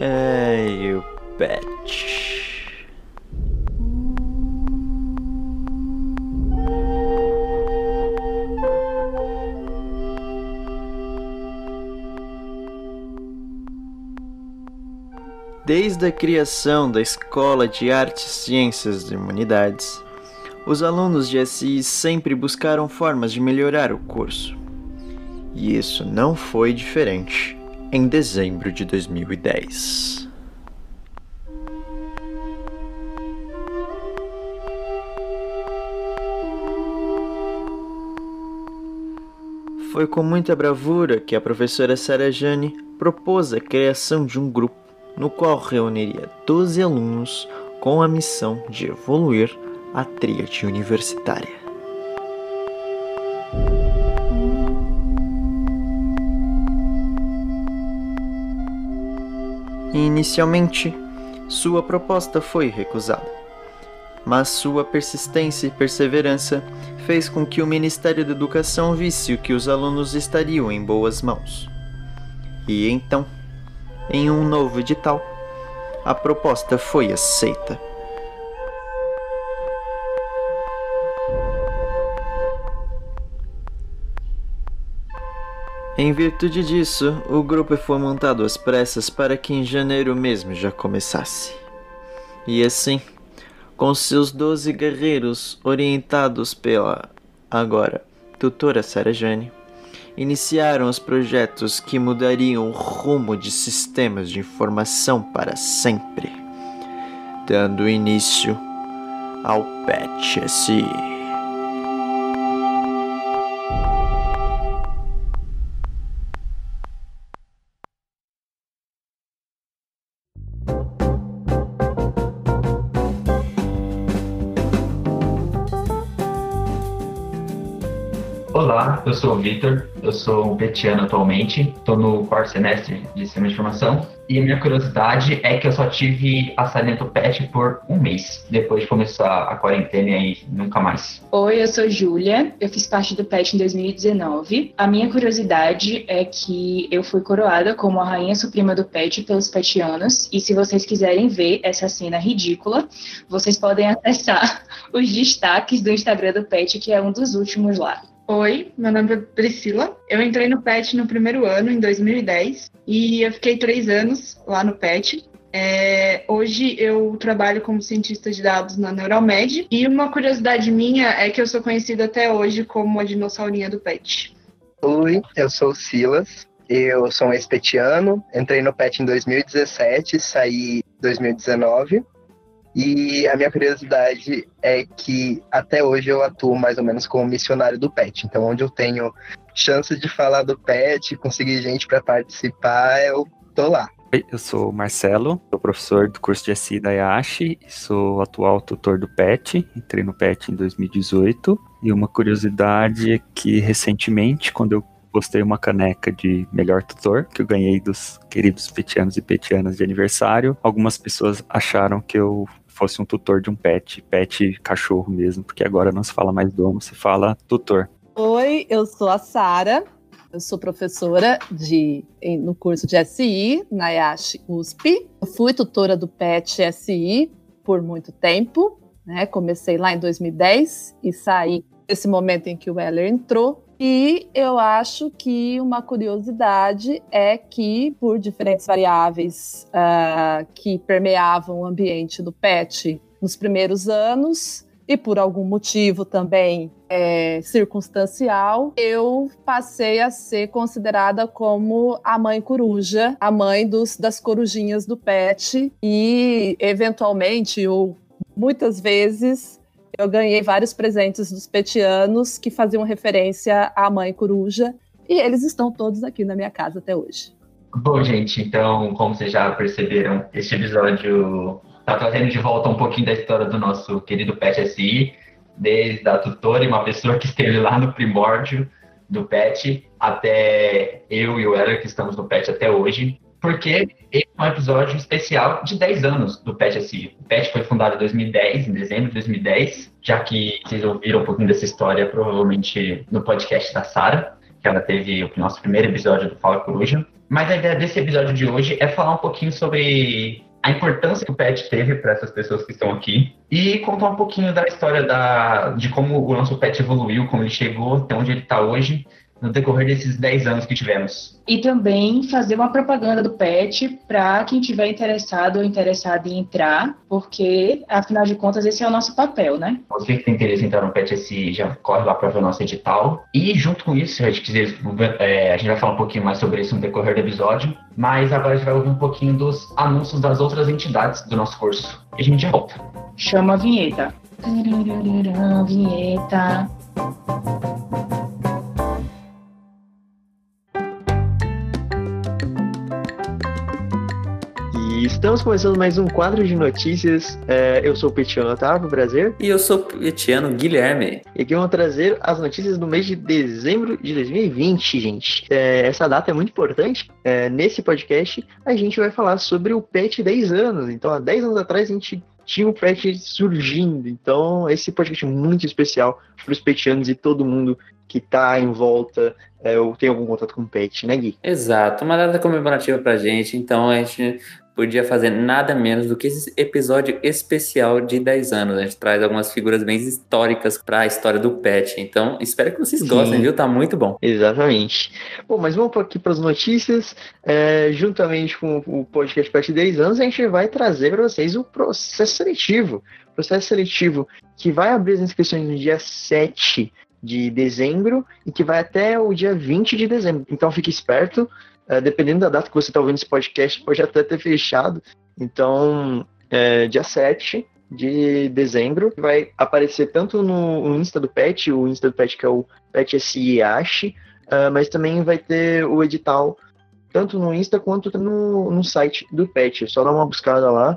Ai, o pet. Desde a criação da Escola de Artes, Ciências e Humanidades, os alunos de SI sempre buscaram formas de melhorar o curso. E isso não foi diferente em dezembro de 2010. Foi com muita bravura que a professora Sara Jane propôs a criação de um grupo no qual reuniria 12 alunos com a missão de evoluir a tríade universitária. Inicialmente, sua proposta foi recusada, mas sua persistência e perseverança fez com que o Ministério da Educação visse que os alunos estariam em boas mãos. E então, em um novo edital, a proposta foi aceita. Em virtude disso, o grupo foi montado às pressas para que em janeiro mesmo já começasse. E assim, com seus doze guerreiros orientados pela, agora, tutora Sarah Jane, iniciaram os projetos que mudariam o rumo de sistemas de informação para sempre, dando início ao PET eu sou o Vitor, eu sou um petiano atualmente, estou no quarto semestre de Sistema de Informação e a minha curiosidade é que eu só tive a Salento PET por um mês, depois de começar a quarentena e nunca mais. Oi, eu sou Júlia, eu fiz parte do PET em 2019. A minha curiosidade é que eu fui coroada como a rainha suprema do PET pelos petianos e se vocês quiserem ver essa cena ridícula, vocês podem acessar os destaques do Instagram do PET, que é um dos últimos lá. Oi, meu nome é Priscila. Eu entrei no PET no primeiro ano, em 2010, e eu fiquei três anos lá no PET. É, hoje eu trabalho como cientista de dados na Neuralmed e uma curiosidade minha é que eu sou conhecida até hoje como a dinossaurinha do PET. Oi, eu sou o Silas. Eu sou um ex-petiano, entrei no PET em 2017, saí em 2019. E a minha curiosidade é que até hoje eu atuo mais ou menos como missionário do PET. Então, onde eu tenho chance de falar do PET, conseguir gente para participar, eu tô lá. Oi, eu sou o Marcelo, sou professor do curso de SI da Yashi, sou atual tutor do PET, entrei no PET em 2018. E uma curiosidade é que recentemente, quando eu postei uma caneca de melhor tutor, que eu ganhei dos queridos petianos e petianas de aniversário, algumas pessoas acharam que eu fosse um tutor de um pet, pet cachorro mesmo, porque agora não se fala mais dono, se fala tutor. Oi, eu sou a Sara. Eu sou professora de, no curso de SI na IASH USP. Eu fui tutora do PET SI por muito tempo, né? Comecei lá em 2010 e saí nesse momento em que o Heller entrou. E eu acho que uma curiosidade é que, por diferentes variáveis uh, que permeavam o ambiente do PET nos primeiros anos, e por algum motivo também é, circunstancial, eu passei a ser considerada como a mãe coruja, a mãe dos, das corujinhas do PET, e eventualmente, ou muitas vezes, eu ganhei vários presentes dos petianos que faziam referência à mãe coruja, e eles estão todos aqui na minha casa até hoje. Bom, gente, então, como vocês já perceberam, este episódio está trazendo de volta um pouquinho da história do nosso querido PET SI, desde a tutora e uma pessoa que esteve lá no primórdio do PET, até eu e o Heller, que estamos no PET até hoje porque esse é um episódio especial de 10 anos do PET SI. O PET foi fundado em 2010, em dezembro de 2010, já que vocês ouviram um pouquinho dessa história, provavelmente no podcast da Sara, que ela teve o nosso primeiro episódio do Fala Coruja. Mas a ideia desse episódio de hoje é falar um pouquinho sobre a importância que o pet teve para essas pessoas que estão aqui e contar um pouquinho da história da, de como o nosso pet evoluiu, como ele chegou até onde ele está hoje no decorrer desses 10 anos que tivemos. E também fazer uma propaganda do PET para quem tiver interessado ou interessado em entrar, porque, afinal de contas, esse é o nosso papel, né? Você que tem interesse em entrar no PET SI, já corre lá para ver o nosso edital. E, junto com isso, a gente, quiser, é, a gente vai falar um pouquinho mais sobre isso no decorrer do episódio, mas agora a gente vai ouvir um pouquinho dos anúncios das outras entidades do nosso curso. E a gente já volta. Chama a vinheta. Vinheta. Estamos começando mais um quadro de notícias. É, eu sou o Petiano Otávio, prazer. E eu sou o Petiano Guilherme. E aqui vamos trazer as notícias do mês de dezembro de 2020, gente. É, essa data é muito importante. É, nesse podcast, a gente vai falar sobre o PET 10 anos. Então, há 10 anos atrás, a gente tinha o PET surgindo. Então, esse podcast é muito especial para os petianos e todo mundo que está em volta é, ou tem algum contato com o PET, né, Gui? Exato, uma data comemorativa para gente. Então, a gente podia fazer nada menos do que esse episódio especial de 10 anos. A gente traz algumas figuras bem históricas para a história do Pet. Então, espero que vocês gostem, Sim. viu? Tá muito bom. Exatamente. Bom, mas vamos aqui para as notícias. É, juntamente com o podcast Pet 10 anos, a gente vai trazer para vocês o processo seletivo. Processo seletivo que vai abrir as inscrições no dia 7 de dezembro e que vai até o dia 20 de dezembro. Então fique esperto, é, dependendo da data que você está ouvindo esse podcast, pode até ter fechado. Então, é, dia 7 de dezembro, vai aparecer tanto no, no, Insta do Pet, o Insta do Pet que é o Pet uh, mas também vai ter o edital tanto no Insta quanto no, no site do Pet. É só dar uma buscada lá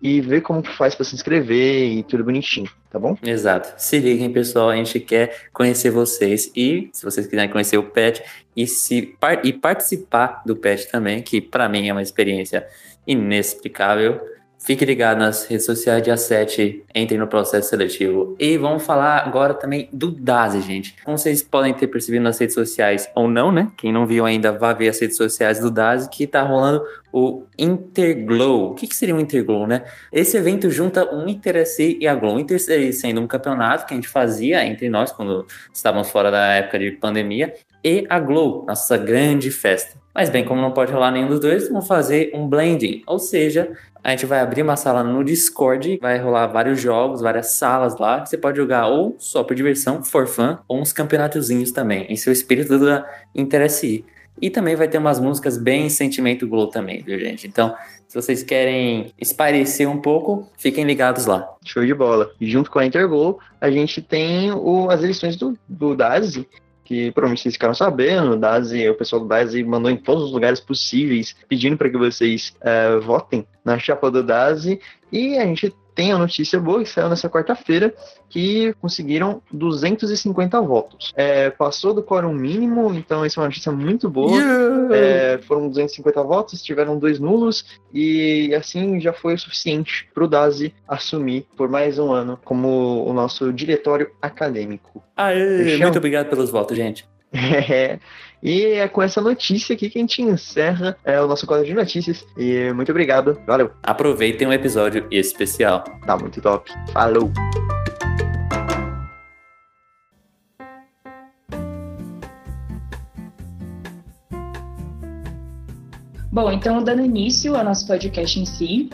e ver como que faz para se inscrever e tudo bonitinho, tá bom? Exato. Se liguem, pessoal, a gente quer conhecer vocês e se vocês quiserem conhecer o PET e se e participar do PET também, que para mim é uma experiência inexplicável. Fique ligado nas redes sociais dia 7, entre no processo seletivo. E vamos falar agora também do DASE, gente. Como vocês podem ter percebido nas redes sociais ou não, né? Quem não viu ainda, vá ver as redes sociais do DASE, que tá rolando o Interglow. O que, que seria um Interglow, né? Esse evento junta o InterSC e a Glow. O InterSC sendo um campeonato que a gente fazia entre nós quando estávamos fora da época de pandemia, e a Glow, nossa grande festa. Mas bem, como não pode rolar nenhum dos dois, vamos fazer um blending, ou seja, a gente vai abrir uma sala no Discord, vai rolar vários jogos, várias salas lá, você pode jogar ou só por diversão, for fun, ou uns campeonatozinhos também, em seu espírito da Interesse. E também vai ter umas músicas bem sentimento glow também, viu, gente? Então, se vocês querem espairecer um pouco, fiquem ligados lá. Show de bola. E junto com a Interglow, a gente tem o, as eleições do, do que provavelmente vocês ficaram sabendo, o DASI, o pessoal do DASI mandou em todos os lugares possíveis, pedindo para que vocês uh, votem na chapa do DASI, e a gente tem a notícia boa que saiu nessa quarta-feira que conseguiram 250 votos. É, passou do quórum mínimo, então isso é uma notícia muito boa. Yeah. É, foram 250 votos, tiveram dois nulos e assim já foi o suficiente para o Dazi assumir por mais um ano como o nosso diretório acadêmico. Aê, muito obrigado pelos votos, gente. E é com essa notícia aqui que a gente encerra é, o nosso quadro de notícias. E muito obrigado. Valeu. Aproveitem o um episódio especial. Tá muito top. Falou. Bom, então dando início ao nosso podcast em si,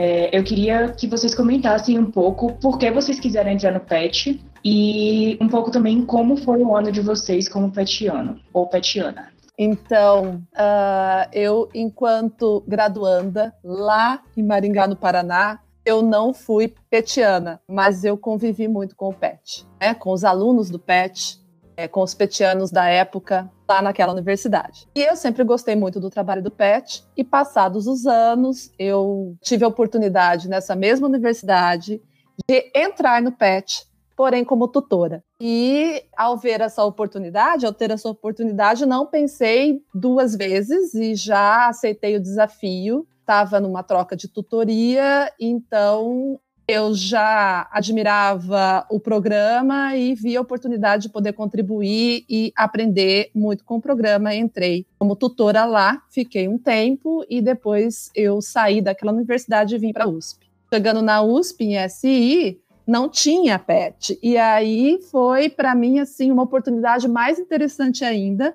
é, eu queria que vocês comentassem um pouco por que vocês quiseram entrar no PET e um pouco também como foi o ano de vocês como petiano ou petiana. Então, uh, eu, enquanto graduanda lá em Maringá, no Paraná, eu não fui petiana, mas eu convivi muito com o PET, né, com os alunos do PET, é, com os petianos da época, lá naquela universidade. E eu sempre gostei muito do trabalho do PET, e passados os anos, eu tive a oportunidade nessa mesma universidade de entrar no PET, porém como tutora. E ao ver essa oportunidade, ao ter essa oportunidade, não pensei duas vezes e já aceitei o desafio. Estava numa troca de tutoria, então eu já admirava o programa e vi a oportunidade de poder contribuir e aprender muito com o programa. Entrei como tutora lá, fiquei um tempo e depois eu saí daquela universidade e vim para a USP. Chegando na USP, em SI, não tinha PET. E aí foi, para mim, assim, uma oportunidade mais interessante ainda,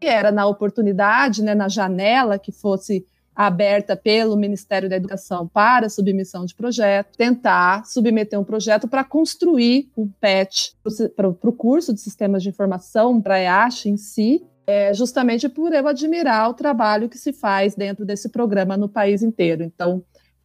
que era na oportunidade, né, na janela que fosse aberta pelo Ministério da Educação para submissão de projeto, tentar submeter um projeto para construir um PET para o curso de Sistemas de Informação, para a EASH em si, é, justamente por eu admirar o trabalho que se faz dentro desse programa no país inteiro. Então,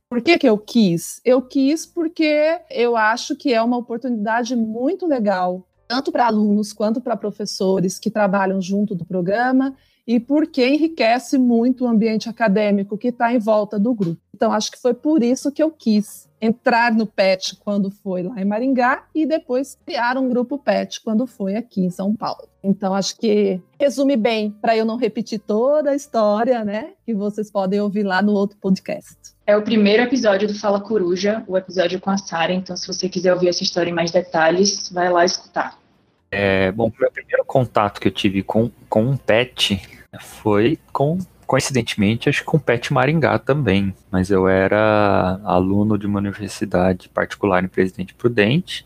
por que, que eu quis? Eu quis porque eu acho que é uma oportunidade muito legal, tanto para alunos quanto para professores que trabalham junto do programa e porque enriquece muito o ambiente acadêmico que está em volta do grupo. Então, acho que foi por isso que eu quis entrar no PET quando foi lá em Maringá e depois criar um grupo PET quando foi aqui em São Paulo. Então, acho que resume bem, para eu não repetir toda a história, né? Que vocês podem ouvir lá no outro podcast. É o primeiro episódio do Fala Coruja, o episódio com a Sara. Então, se você quiser ouvir essa história em mais detalhes, vai lá escutar. É, bom, meu primeiro contato que eu tive com, com um pet foi com, coincidentemente, acho que com o pet Maringá também. Mas eu era aluno de uma universidade particular em Presidente Prudente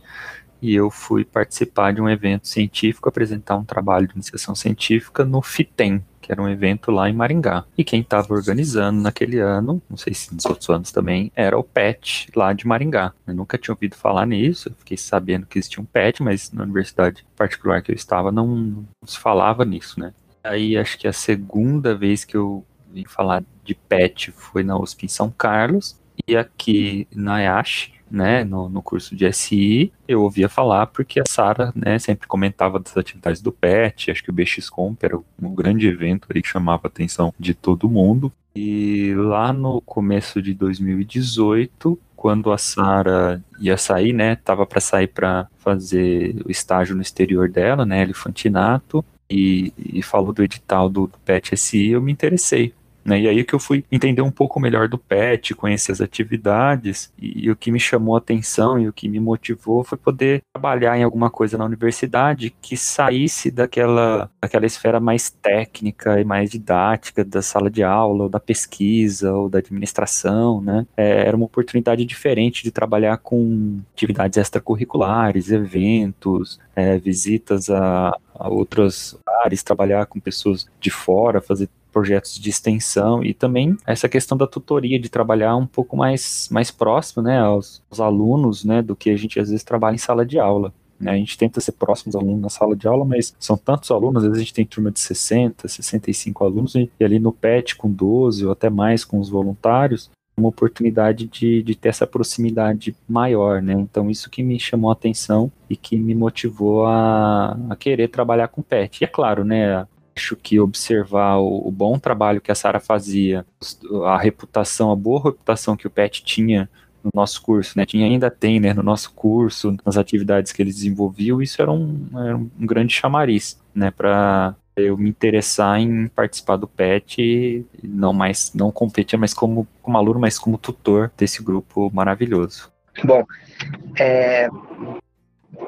e eu fui participar de um evento científico, apresentar um trabalho de iniciação científica no FITEM, que era um evento lá em Maringá. E quem estava organizando naquele ano, não sei se nos outros anos também, era o PET lá de Maringá. Eu nunca tinha ouvido falar nisso, fiquei sabendo que existia um PET, mas na universidade particular que eu estava não, não se falava nisso, né? Aí acho que a segunda vez que eu vim falar de PET foi na USP em São Carlos e aqui na IASH, né, no, no curso de SI, eu ouvia falar porque a Sara, né, sempre comentava das atividades do PET, acho que o BXComp era um grande evento aí que chamava a atenção de todo mundo. E lá no começo de 2018, quando a Sara ia sair, né, tava para sair para fazer o estágio no exterior dela, né, Elefantinato, e, e falou do edital do, do PET SI, eu me interessei né? E aí que eu fui entender um pouco melhor do PET, conhecer as atividades, e, e, o que me chamou a atenção e o que me motivou foi poder trabalhar em alguma coisa na universidade que saísse daquela, daquela esfera mais técnica e mais didática da sala de aula, ou da pesquisa, ou da administração, né? É, era uma oportunidade diferente de trabalhar com atividades extracurriculares, eventos, é, visitas a, a outros lugares, trabalhar com pessoas de fora, fazer projetos de extensão e também essa questão da tutoria, de trabalhar um pouco mais, mais próximo né, aos, aos alunos né, do que a gente às vezes trabalha em sala de aula. Né? A gente tenta ser próximo alunos na sala de aula, mas são tantos alunos, às vezes a gente tem turma de 60, 65 alunos, e ali no PET com 12 ou até mais com os voluntários, uma oportunidade de, de ter essa proximidade maior, né? Então isso que me chamou a atenção e que me motivou a, a querer trabalhar com PET. E é claro, né? Acho que observar o, o bom trabalho que a Sara fazia, a reputação, a boa reputação que o PET tinha no nosso curso, né? Tinha ainda tem, né, no nosso curso, nas atividades que ele desenvolveu, isso era um, era um grande chamariz, né, para eu me interessar em participar do PET, não mais não competir, mas como, como aluno, mas como tutor desse grupo maravilhoso. Bom, é,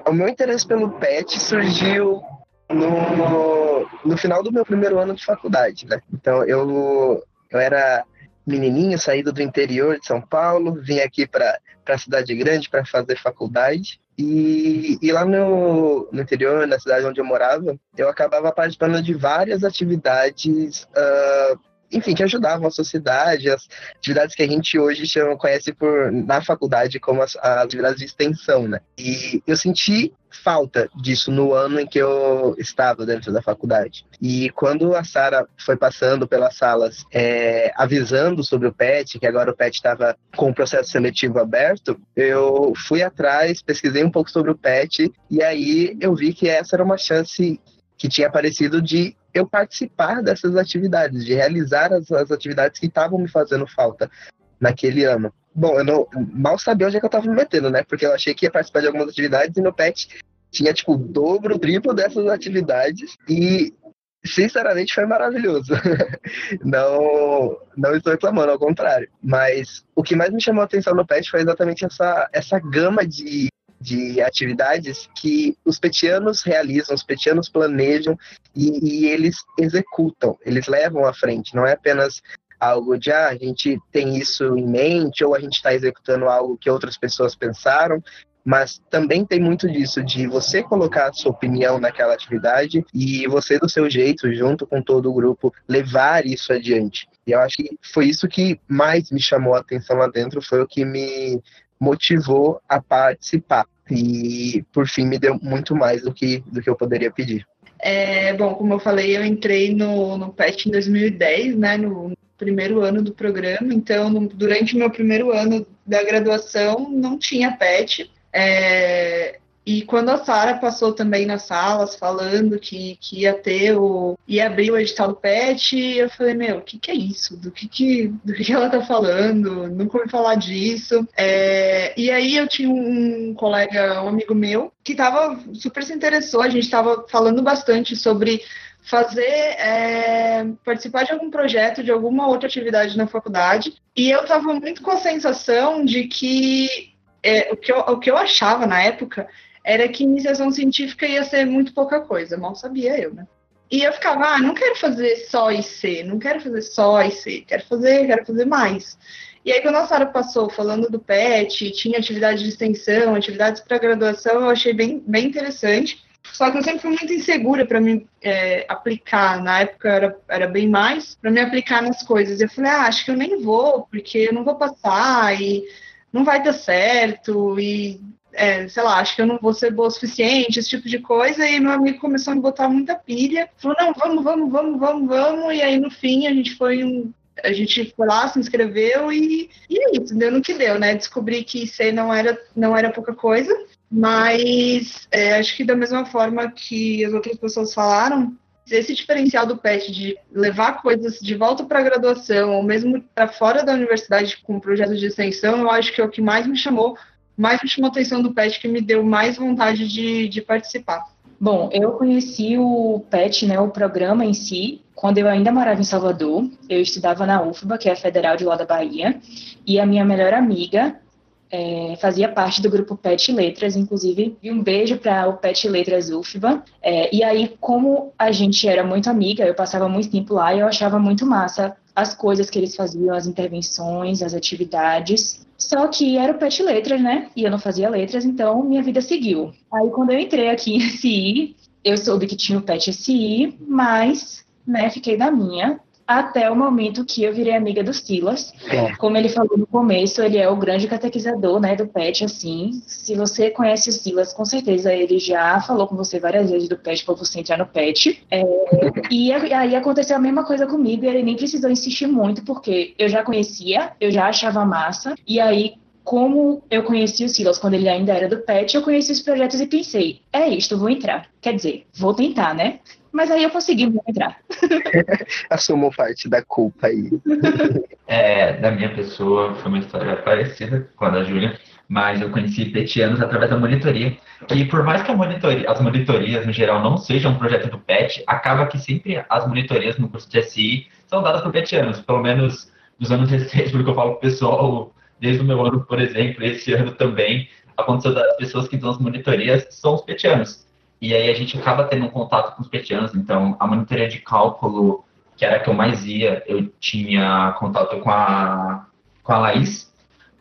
o meu interesse pelo PET surgiu no, no final do meu primeiro ano de faculdade, né? Então eu, eu era menininho, saído do interior de São Paulo, vim aqui para a cidade grande para fazer faculdade. E, e lá no, no interior, na cidade onde eu morava, eu acabava participando de várias atividades uh, enfim, que ajudavam a sociedade, as atividades que a gente hoje chama, conhece por, na faculdade como as, as atividades de extensão, né? E eu senti falta disso no ano em que eu estava dentro da faculdade. E quando a Sara foi passando pelas salas é, avisando sobre o PET, que agora o PET estava com o processo seletivo aberto, eu fui atrás, pesquisei um pouco sobre o PET e aí eu vi que essa era uma chance que tinha aparecido de eu participar dessas atividades, de realizar as, as atividades que estavam me fazendo falta naquele ano. Bom, eu não, mal sabia onde é que eu estava me metendo, né? Porque eu achei que ia participar de algumas atividades e no PET tinha, tipo, o dobro, o triplo dessas atividades. E sinceramente foi maravilhoso. não, não estou reclamando, ao contrário. Mas o que mais me chamou a atenção no PET foi exatamente essa, essa gama de, de atividades que os petianos realizam, os petianos planejam e, e eles executam, eles levam à frente. Não é apenas algo de ah, a gente tem isso em mente ou a gente está executando algo que outras pessoas pensaram, mas também tem muito disso de você colocar a sua opinião naquela atividade e você do seu jeito, junto com todo o grupo, levar isso adiante. E eu acho que foi isso que mais me chamou a atenção lá dentro, foi o que me motivou a participar. E por fim me deu muito mais do que, do que eu poderia pedir. É, bom, como eu falei, eu entrei no, no PET em 2010, né, no primeiro ano do programa, então no, durante o meu primeiro ano da graduação não tinha PET, é, e quando a Sara passou também nas salas falando que, que ia ter o. ia abrir o edital do PET, eu falei, meu, o que, que é isso? Do que, que, do que, ela tá falando? Nunca ouvi falar disso. É, e aí eu tinha um colega, um amigo meu, que tava super se interessou, a gente tava falando bastante sobre fazer é, participar de algum projeto, de alguma outra atividade na faculdade. E eu estava muito com a sensação de que é, o, que eu, o que eu achava na época era que iniciação científica ia ser muito pouca coisa, mal sabia eu, né? E eu ficava, ah, não quero fazer só IC, não quero fazer só IC, quero fazer, quero fazer mais. E aí, quando a Sara passou falando do PET, tinha atividade de extensão, atividades para graduação, eu achei bem, bem interessante. Só que eu sempre fui muito insegura para me é, aplicar. Na época era, era bem mais, para me aplicar nas coisas. Eu falei, ah, acho que eu nem vou, porque eu não vou passar. E não vai dar certo e, é, sei lá, acho que eu não vou ser boa o suficiente, esse tipo de coisa. E meu amigo começou a me botar muita pilha. Falou, não, vamos, vamos, vamos, vamos, vamos. E aí, no fim, a gente foi um, a gente foi lá, se inscreveu e, e é isso, deu no que deu, né? Descobri que ser não era, não era pouca coisa, mas é, acho que da mesma forma que as outras pessoas falaram, esse diferencial do PET de levar coisas de volta para a graduação, ou mesmo para fora da universidade com projetos de extensão, eu acho que é o que mais me chamou, mais me chamou a atenção do PET, que me deu mais vontade de, de participar. Bom, eu conheci o PET, né, o programa em si, quando eu ainda morava em Salvador. Eu estudava na UFBA, que é a Federal de lá da Bahia, e a minha melhor amiga, é, fazia parte do grupo PET Letras, inclusive, e um beijo para o PET Letras UFBA. É, e aí, como a gente era muito amiga, eu passava muito tempo lá e eu achava muito massa as coisas que eles faziam, as intervenções, as atividades. Só que era o PET Letras, né? E eu não fazia letras, então minha vida seguiu. Aí, quando eu entrei aqui em SI, eu soube que tinha o PET SI, mas, né, fiquei da minha até o momento que eu virei amiga do Silas. É. Como ele falou no começo, ele é o grande catequizador, né, do PET, assim. Se você conhece o Silas, com certeza ele já falou com você várias vezes do PET para você entrar no PET. É, e aí aconteceu a mesma coisa comigo, e ele nem precisou insistir muito, porque eu já conhecia, eu já achava massa, e aí como eu conheci o Silas quando ele ainda era do PET, eu conheci os projetos e pensei, é isto, vou entrar. Quer dizer, vou tentar, né? Mas aí eu consegui entrar. Assumo parte da culpa aí. É, da minha pessoa, foi uma história parecida com a da Júlia, mas eu conheci petianos através da monitoria. E por mais que monitoria, as monitorias, no geral, não sejam um projeto do PET, acaba que sempre as monitorias no curso de SI são dadas por petianos, pelo menos nos anos recentes, porque eu falo pro pessoal, desde o meu ano, por exemplo, esse ano também, aconteceu das pessoas que dão as monitorias são os petianos. E aí a gente acaba tendo um contato com os petianos. Então, a monitoria de cálculo, que era a que eu mais ia, eu tinha contato com a, com a Laís,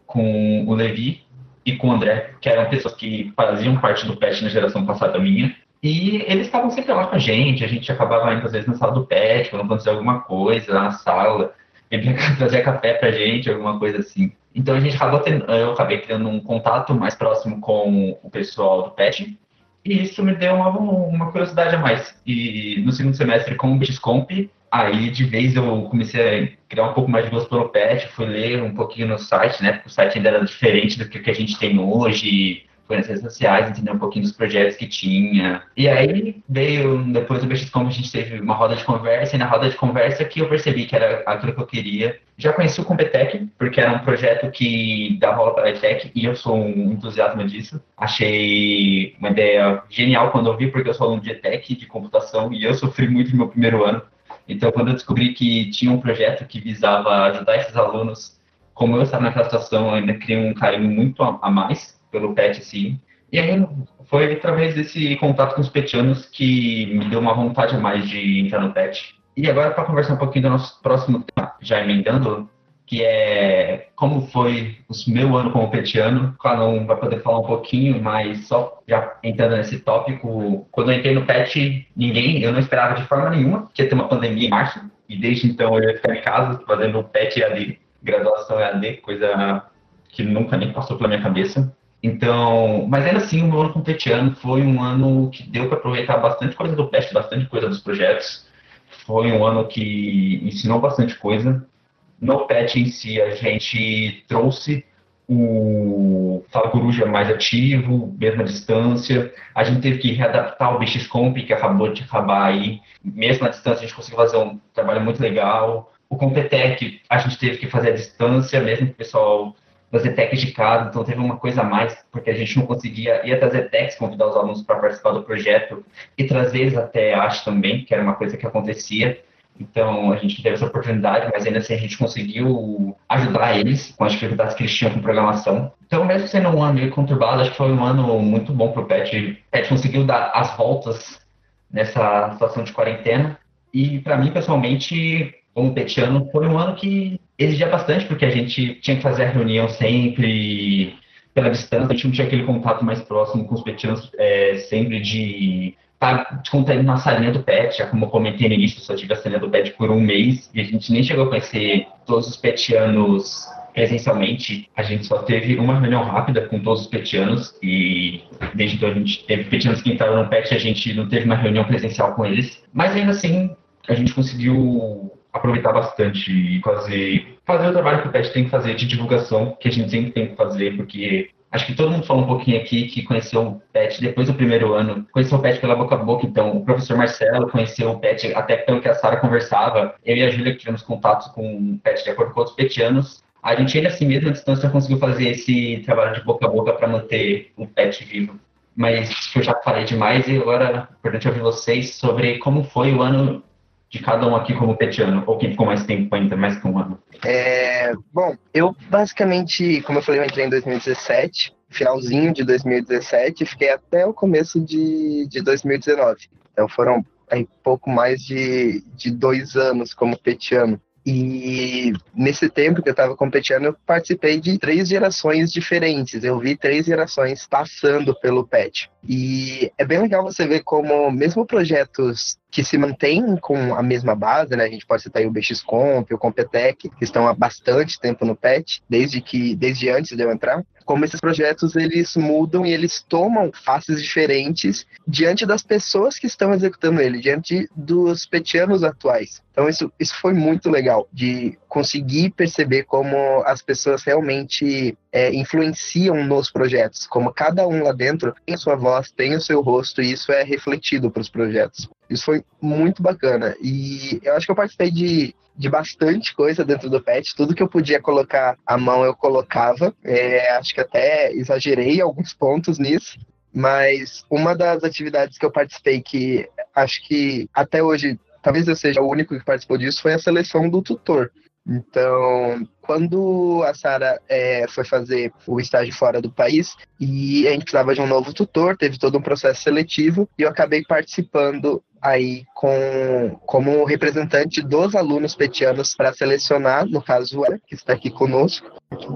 com o Levi e com o André, que eram pessoas que faziam parte do PET na geração passada minha. E eles estavam sempre lá com a gente, a gente acabava indo às vezes na sala do PET, quando acontecia alguma coisa na sala, ele trazia café pra gente, alguma coisa assim. Então a gente acabou tendo, eu acabei criando um contato mais próximo com o pessoal do PET, e isso me deu uma, uma curiosidade a mais. E no segundo semestre, com o Bitcomp, aí de vez eu comecei a criar um pouco mais de gosto pelo PET, fui ler um pouquinho no site, né? Porque o site ainda era diferente do que a gente tem hoje. Nas redes sociais, entender um pouquinho dos projetos que tinha. E aí veio, depois do BXCom, a gente teve uma roda de conversa, e na roda de conversa que eu percebi que era aquilo que eu queria. Já conheci o Competec, porque era um projeto que dava aula para a EdTech, e eu sou um entusiasmo disso. Achei uma ideia genial quando eu vi, porque eu sou aluno de EdTech, de computação, e eu sofri muito no meu primeiro ano. Então, quando eu descobri que tinha um projeto que visava ajudar esses alunos, como eu estava naquela situação, eu ainda criei um carinho muito a mais pelo PET, assim. E aí foi através desse contato com os petianos que me deu uma vontade a mais de entrar no PET. E agora, para conversar um pouquinho do nosso próximo tema, já emendando, que é como foi o meu ano como petiano. Cada um vai poder falar um pouquinho, mas só já entrando nesse tópico, quando eu entrei no PET, ninguém, eu não esperava de forma nenhuma que ia ter uma pandemia em março, e desde então eu ia ficar em casa fazendo o PET EAD, graduação EAD, coisa que nunca nem passou pela minha cabeça. Então, mas ainda assim, o meu ano competiano foi um ano que deu para aproveitar bastante coisa do PET, bastante coisa dos projetos. Foi um ano que ensinou bastante coisa. No PET em si, a gente trouxe o Fala Coruja mais ativo, mesma distância. A gente teve que readaptar o BXComp, que acabou de acabar aí. Mesmo à distância, a gente conseguiu fazer um trabalho muito legal. O Competec, a gente teve que fazer à distância, mesmo que o pessoal fazer techs de casa, então teve uma coisa a mais, porque a gente não conseguia ia trazer techs, convidar os alunos para participar do projeto e trazer eles até a ASH também, que era uma coisa que acontecia. Então a gente teve essa oportunidade, mas ainda assim a gente conseguiu ajudar eles com as dificuldades que eles tinham com programação. Então, mesmo sendo um ano meio conturbado, acho que foi um ano muito bom para o PET. O PET conseguiu dar as voltas nessa situação de quarentena. E para mim, pessoalmente, como petiano, foi um ano que exigia bastante, porque a gente tinha que fazer a reunião sempre pela distância, a gente não tinha aquele contato mais próximo com os petianos, é, sempre de estar tá, contando na salinha do PET, já como eu comentei no início, só tive a salinha do PET por um mês, e a gente nem chegou a conhecer todos os petianos presencialmente, a gente só teve uma reunião rápida com todos os petianos e desde então a gente teve petianos que entraram no PET, a gente não teve uma reunião presencial com eles, mas ainda assim a gente conseguiu aproveitar bastante e fazer, fazer o trabalho que o PET tem que fazer de divulgação, que a gente sempre tem que fazer, porque acho que todo mundo falou um pouquinho aqui que conheceu o PET depois do primeiro ano, conheceu o PET pela boca a boca, então o professor Marcelo conheceu o PET até pelo que a Sara conversava, eu e a Júlia tivemos contatos com o PET de acordo com outros petianos, a gente ainda assim mesmo à distância conseguiu fazer esse trabalho de boca a boca para manter o PET vivo. Mas eu já falei demais e agora é importante ouvir vocês sobre como foi o ano de cada um aqui como petiano, ou quem ficou mais tempo ainda, mais que um ano? É, bom, eu basicamente, como eu falei, eu entrei em 2017, finalzinho de 2017, fiquei até o começo de, de 2019. Então foram aí, pouco mais de, de dois anos como petiano. E nesse tempo que eu estava competindo, eu participei de três gerações diferentes. Eu vi três gerações passando pelo PET. E é bem legal você ver como, mesmo projetos que se mantêm com a mesma base, né? A gente pode citar o BXComp, o Competec, que estão há bastante tempo no PET, desde que desde antes de eu entrar. Como esses projetos eles mudam e eles tomam faces diferentes diante das pessoas que estão executando ele, diante dos petianos atuais. Então isso, isso foi muito legal de conseguir perceber como as pessoas realmente é, influenciam nos projetos, como cada um lá dentro tem sua voz, tem o seu rosto e isso é refletido para os projetos. Isso foi muito bacana. E eu acho que eu participei de, de bastante coisa dentro do PET. Tudo que eu podia colocar a mão, eu colocava. É, acho que até exagerei alguns pontos nisso. Mas uma das atividades que eu participei, que acho que até hoje, talvez eu seja o único que participou disso, foi a seleção do tutor. Então, quando a Sara é, foi fazer o estágio fora do país e a gente precisava de um novo tutor, teve todo um processo seletivo e eu acabei participando aí com como representante dos alunos petianos para selecionar, no caso, que está aqui conosco,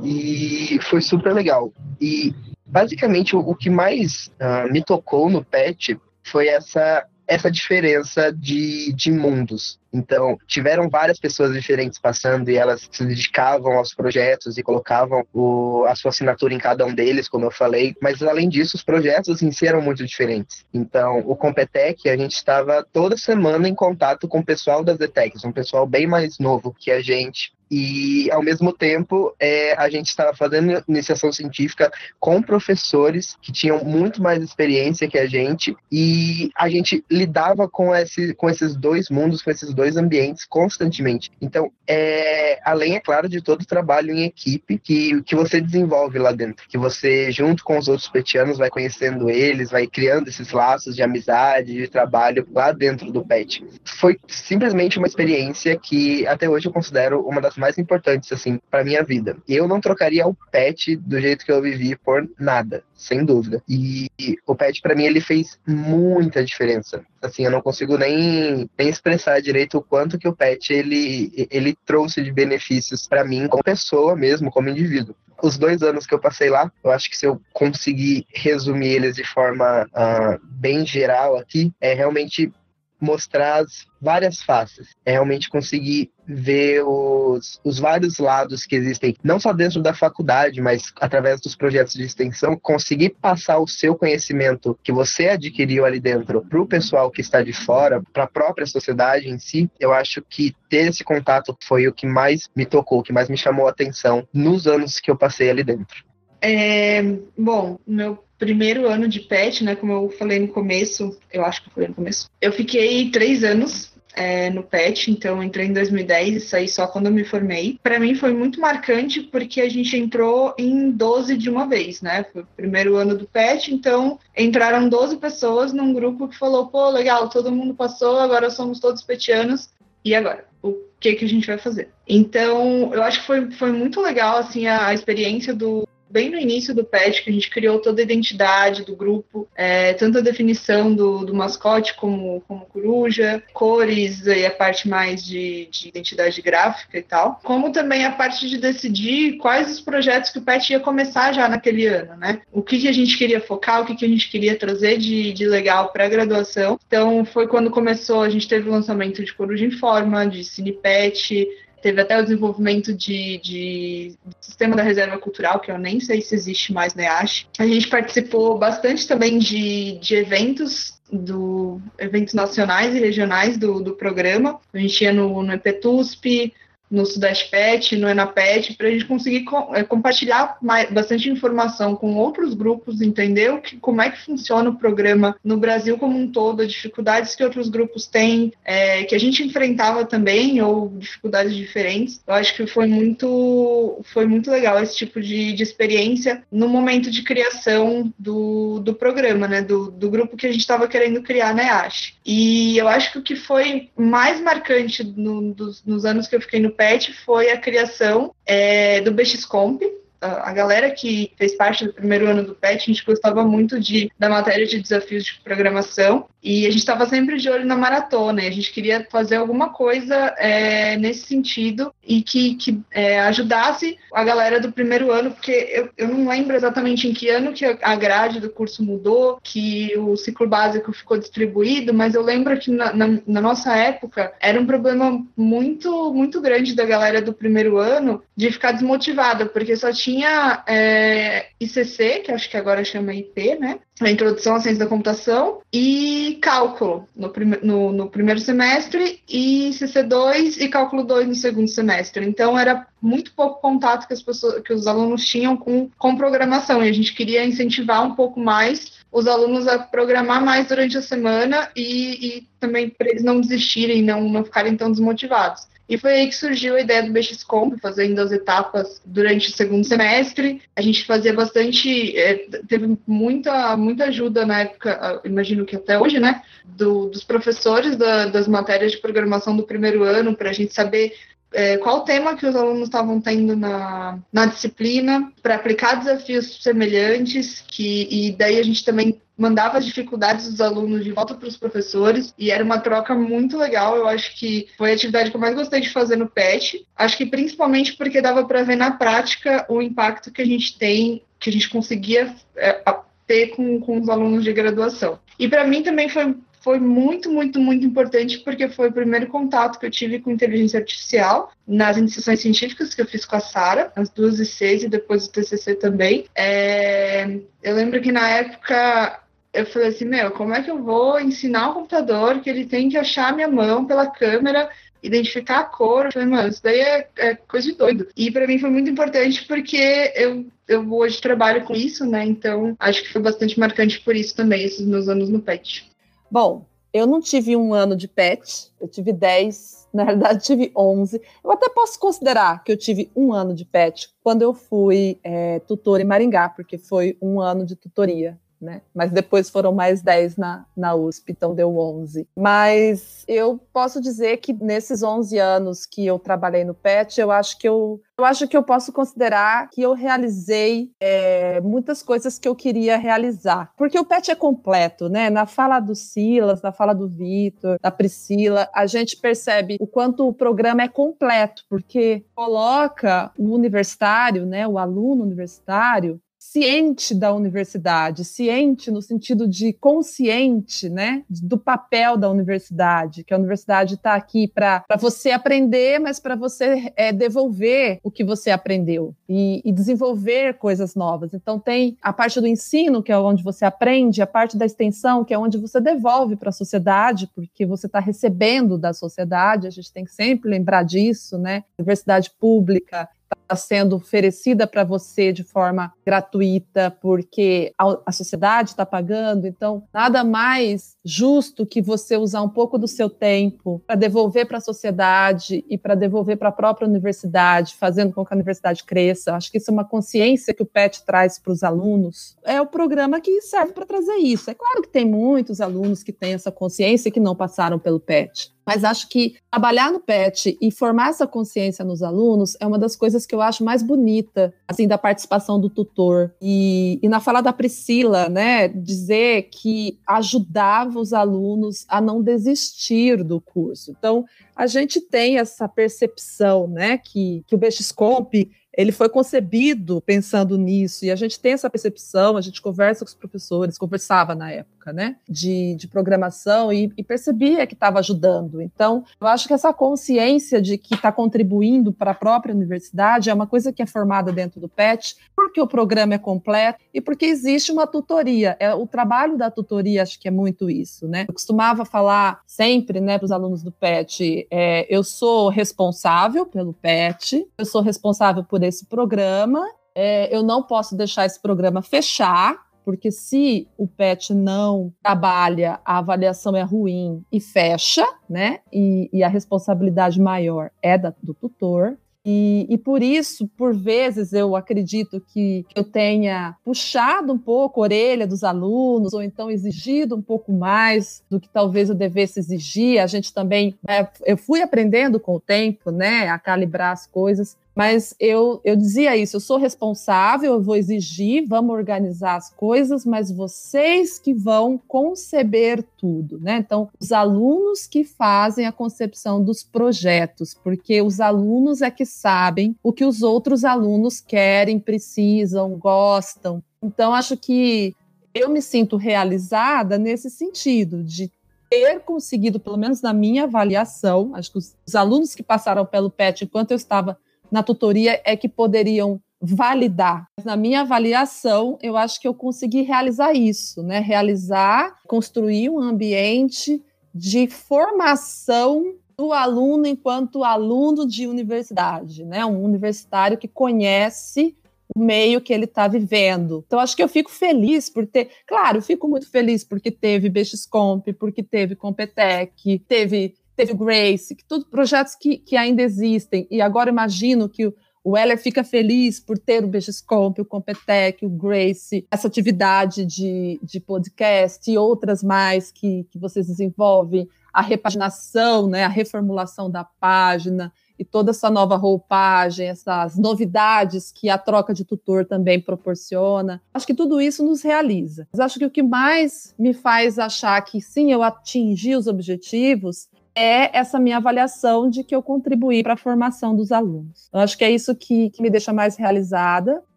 e foi super legal. E basicamente o, o que mais uh, me tocou no PET foi essa essa diferença de, de mundos. Então, tiveram várias pessoas diferentes passando e elas se dedicavam aos projetos e colocavam o, a sua assinatura em cada um deles, como eu falei. Mas, além disso, os projetos em si eram muito diferentes. Então, o Competec, a gente estava toda semana em contato com o pessoal das ETECs, um pessoal bem mais novo que a gente, e ao mesmo tempo é, a gente estava fazendo iniciação científica com professores que tinham muito mais experiência que a gente e a gente lidava com, esse, com esses dois mundos, com esses dois ambientes constantemente. Então, é, além, é claro, de todo o trabalho em equipe que, que você desenvolve lá dentro, que você, junto com os outros petianos, vai conhecendo eles, vai criando esses laços de amizade, de trabalho lá dentro do PET. Foi simplesmente uma experiência que até hoje eu considero uma das mais importantes, assim, para minha vida. Eu não trocaria o pet do jeito que eu vivi por nada, sem dúvida. E o pet, para mim, ele fez muita diferença. Assim, eu não consigo nem, nem expressar direito o quanto que o pet, ele, ele trouxe de benefícios para mim, como pessoa mesmo, como indivíduo. Os dois anos que eu passei lá, eu acho que se eu conseguir resumir eles de forma uh, bem geral aqui, é realmente mostrar as várias faces. É realmente conseguir ver os, os vários lados que existem, não só dentro da faculdade, mas através dos projetos de extensão, conseguir passar o seu conhecimento que você adquiriu ali dentro para o pessoal que está de fora, para a própria sociedade em si. Eu acho que ter esse contato foi o que mais me tocou, o que mais me chamou a atenção nos anos que eu passei ali dentro. É, bom, meu primeiro ano de PET, né? Como eu falei no começo, eu acho que eu falei no começo, eu fiquei três anos é, no PET, então entrei em 2010 e saí só quando eu me formei. Para mim foi muito marcante porque a gente entrou em 12 de uma vez, né? Foi o primeiro ano do PET, então entraram 12 pessoas num grupo que falou: pô, legal, todo mundo passou, agora somos todos petianos, e agora? O que, que a gente vai fazer? Então, eu acho que foi, foi muito legal assim a, a experiência do, bem no início do PET, que a gente criou toda a identidade do grupo, é, tanto a definição do, do mascote como, como coruja, cores e a parte mais de, de, identidade gráfica e tal, como também a parte de decidir quais os projetos que o PET ia começar já naquele ano, né? O que, que a gente queria focar, o que, que a gente queria trazer de, de legal para a graduação. Então, foi quando começou, a gente teve o lançamento de Coruja em Forma, de Cinepet, Teve até o desenvolvimento de, de, sistema da reserva cultural, que eu nem sei se existe mais na EASH. A gente participou bastante também de, de eventos do eventos nacionais e regionais do, do programa. A gente ia no, no EPTUSP, no Sudeste Pet, no Enapet, para a gente conseguir co é, compartilhar mais, bastante informação com outros grupos, entender o que, como é que funciona o programa no Brasil como um todo, as dificuldades que outros grupos têm, é, que a gente enfrentava também, ou dificuldades diferentes. Eu acho que foi muito, foi muito legal esse tipo de, de experiência no momento de criação do, do programa, né, do, do grupo que a gente estava querendo criar na EASH. E eu acho que o que foi mais marcante no, dos, nos anos que eu fiquei no PET foi a criação é, do BXComp, a galera que fez parte do primeiro ano do PET, a gente gostava muito de, da matéria de desafios de programação. E a gente estava sempre de olho na maratona e a gente queria fazer alguma coisa é, nesse sentido e que, que é, ajudasse a galera do primeiro ano, porque eu, eu não lembro exatamente em que ano que a grade do curso mudou, que o ciclo básico ficou distribuído, mas eu lembro que na, na, na nossa época era um problema muito, muito grande da galera do primeiro ano de ficar desmotivada, porque só tinha tinha é, ICC, que acho que agora chama IP, né? A Introdução à Ciência da Computação, e Cálculo no, no, no primeiro semestre, e CC2 e Cálculo 2 no segundo semestre. Então, era muito pouco contato que, as pessoas, que os alunos tinham com, com programação, e a gente queria incentivar um pouco mais os alunos a programar mais durante a semana e, e também para eles não desistirem, não, não ficarem tão desmotivados. E foi aí que surgiu a ideia do BXComp, fazendo as etapas durante o segundo semestre. A gente fazia bastante, é, teve muita, muita ajuda na época, imagino que até hoje, né, do, dos professores da, das matérias de programação do primeiro ano, para a gente saber é, qual tema que os alunos estavam tendo na, na disciplina, para aplicar desafios semelhantes, que, e daí a gente também mandava as dificuldades dos alunos de volta para os professores, e era uma troca muito legal. Eu acho que foi a atividade que eu mais gostei de fazer no PET. Acho que principalmente porque dava para ver na prática o impacto que a gente tem, que a gente conseguia é, ter com, com os alunos de graduação. E para mim também foi foi muito, muito, muito importante porque foi o primeiro contato que eu tive com inteligência artificial nas iniciações científicas que eu fiz com a Sara, as duas e seis e depois o TCC também. É, eu lembro que na época eu falei assim, meu, como é que eu vou ensinar o computador que ele tem que achar minha mão pela câmera identificar a cor. Eu falei, mano, isso daí é, é coisa de doido. E para mim foi muito importante porque eu, eu hoje trabalho com isso, né? Então acho que foi bastante marcante por isso também, esses meus anos no PET. Bom, eu não tive um ano de PET, eu tive 10, na realidade tive 11. Eu até posso considerar que eu tive um ano de PET quando eu fui é, tutor em Maringá, porque foi um ano de tutoria né? Mas depois foram mais 10 na, na USP, então deu 11. Mas eu posso dizer que nesses 11 anos que eu trabalhei no PET, eu acho que eu, eu acho que eu posso considerar que eu realizei é, muitas coisas que eu queria realizar. Porque o PET é completo, né? Na fala do Silas, na fala do Vitor, da Priscila, a gente percebe o quanto o programa é completo, porque coloca o universitário, né, o aluno universitário, ciente da universidade, ciente no sentido de consciente, né, do papel da universidade, que a universidade está aqui para você aprender, mas para você é, devolver o que você aprendeu e, e, desenvolver coisas novas. Então tem a parte do ensino, que é onde você aprende, a parte da extensão, que é onde você devolve para a sociedade, porque você está recebendo da sociedade. A gente tem que sempre lembrar disso, né? Universidade pública sendo oferecida para você de forma gratuita, porque a, a sociedade está pagando. Então, nada mais justo que você usar um pouco do seu tempo para devolver para a sociedade e para devolver para a própria universidade, fazendo com que a universidade cresça. Acho que isso é uma consciência que o PET traz para os alunos. É o programa que serve para trazer isso. É claro que tem muitos alunos que têm essa consciência e que não passaram pelo PET. Mas acho que trabalhar no PET e formar essa consciência nos alunos é uma das coisas que eu acho mais bonita, assim, da participação do tutor. E, e na fala da Priscila, né, dizer que ajudava os alunos a não desistir do curso. Então, a gente tem essa percepção, né, que, que o Bexiscomp ele foi concebido pensando nisso, e a gente tem essa percepção, a gente conversa com os professores, conversava na época, né, de, de programação, e, e percebia que estava ajudando. Então, eu acho que essa consciência de que está contribuindo para a própria universidade é uma coisa que é formada dentro do PET, porque o programa é completo e porque existe uma tutoria. É, o trabalho da tutoria, acho que é muito isso, né? Eu costumava falar sempre, né, para os alunos do PET, é, eu sou responsável pelo PET, eu sou responsável por esse programa. É, eu não posso deixar esse programa fechar, porque se o PET não trabalha, a avaliação é ruim e fecha, né? E, e a responsabilidade maior é da, do tutor. E, e, por isso, por vezes, eu acredito que, que, eu tenha puxado um pouco a orelha dos alunos, ou então exigido um pouco mais do que talvez eu devesse exigir. A gente também, né, eu fui aprendendo com o tempo, né, a calibrar as coisas, mas eu, eu dizia isso: eu sou responsável, eu vou exigir, vamos organizar as coisas, mas vocês que vão conceber tudo, né? Então, os alunos que fazem a concepção dos projetos, porque os alunos é que sabem o que os outros alunos querem, precisam, gostam. Então, acho que eu me sinto realizada nesse sentido, de ter conseguido, pelo menos na minha avaliação, acho que os, os alunos que passaram pelo PET enquanto eu estava na tutoria é que poderiam validar. Na minha avaliação, eu acho que eu consegui realizar isso, né? Realizar, construir um ambiente de formação do aluno enquanto aluno de universidade, né? Um universitário que conhece o meio que ele está vivendo. Então, acho que eu fico feliz por ter. Claro, fico muito feliz porque teve BXComp, porque teve Competec, teve teve Grace, que todos projetos que, que ainda existem. E agora imagino que o, Heller fica feliz por ter o Begiscomp, o Competec, o Grace, essa atividade de, de podcast e outras mais que, que vocês desenvolvem, a repaginação, né, a reformulação da página e toda essa nova roupagem, essas novidades que a troca de tutor também proporciona. Acho que tudo isso nos realiza. Mas acho que o que mais me faz achar que sim, eu atingi os objetivos é essa minha avaliação de que eu contribuí para a formação dos alunos. Eu acho que é isso que, que me deixa mais realizada.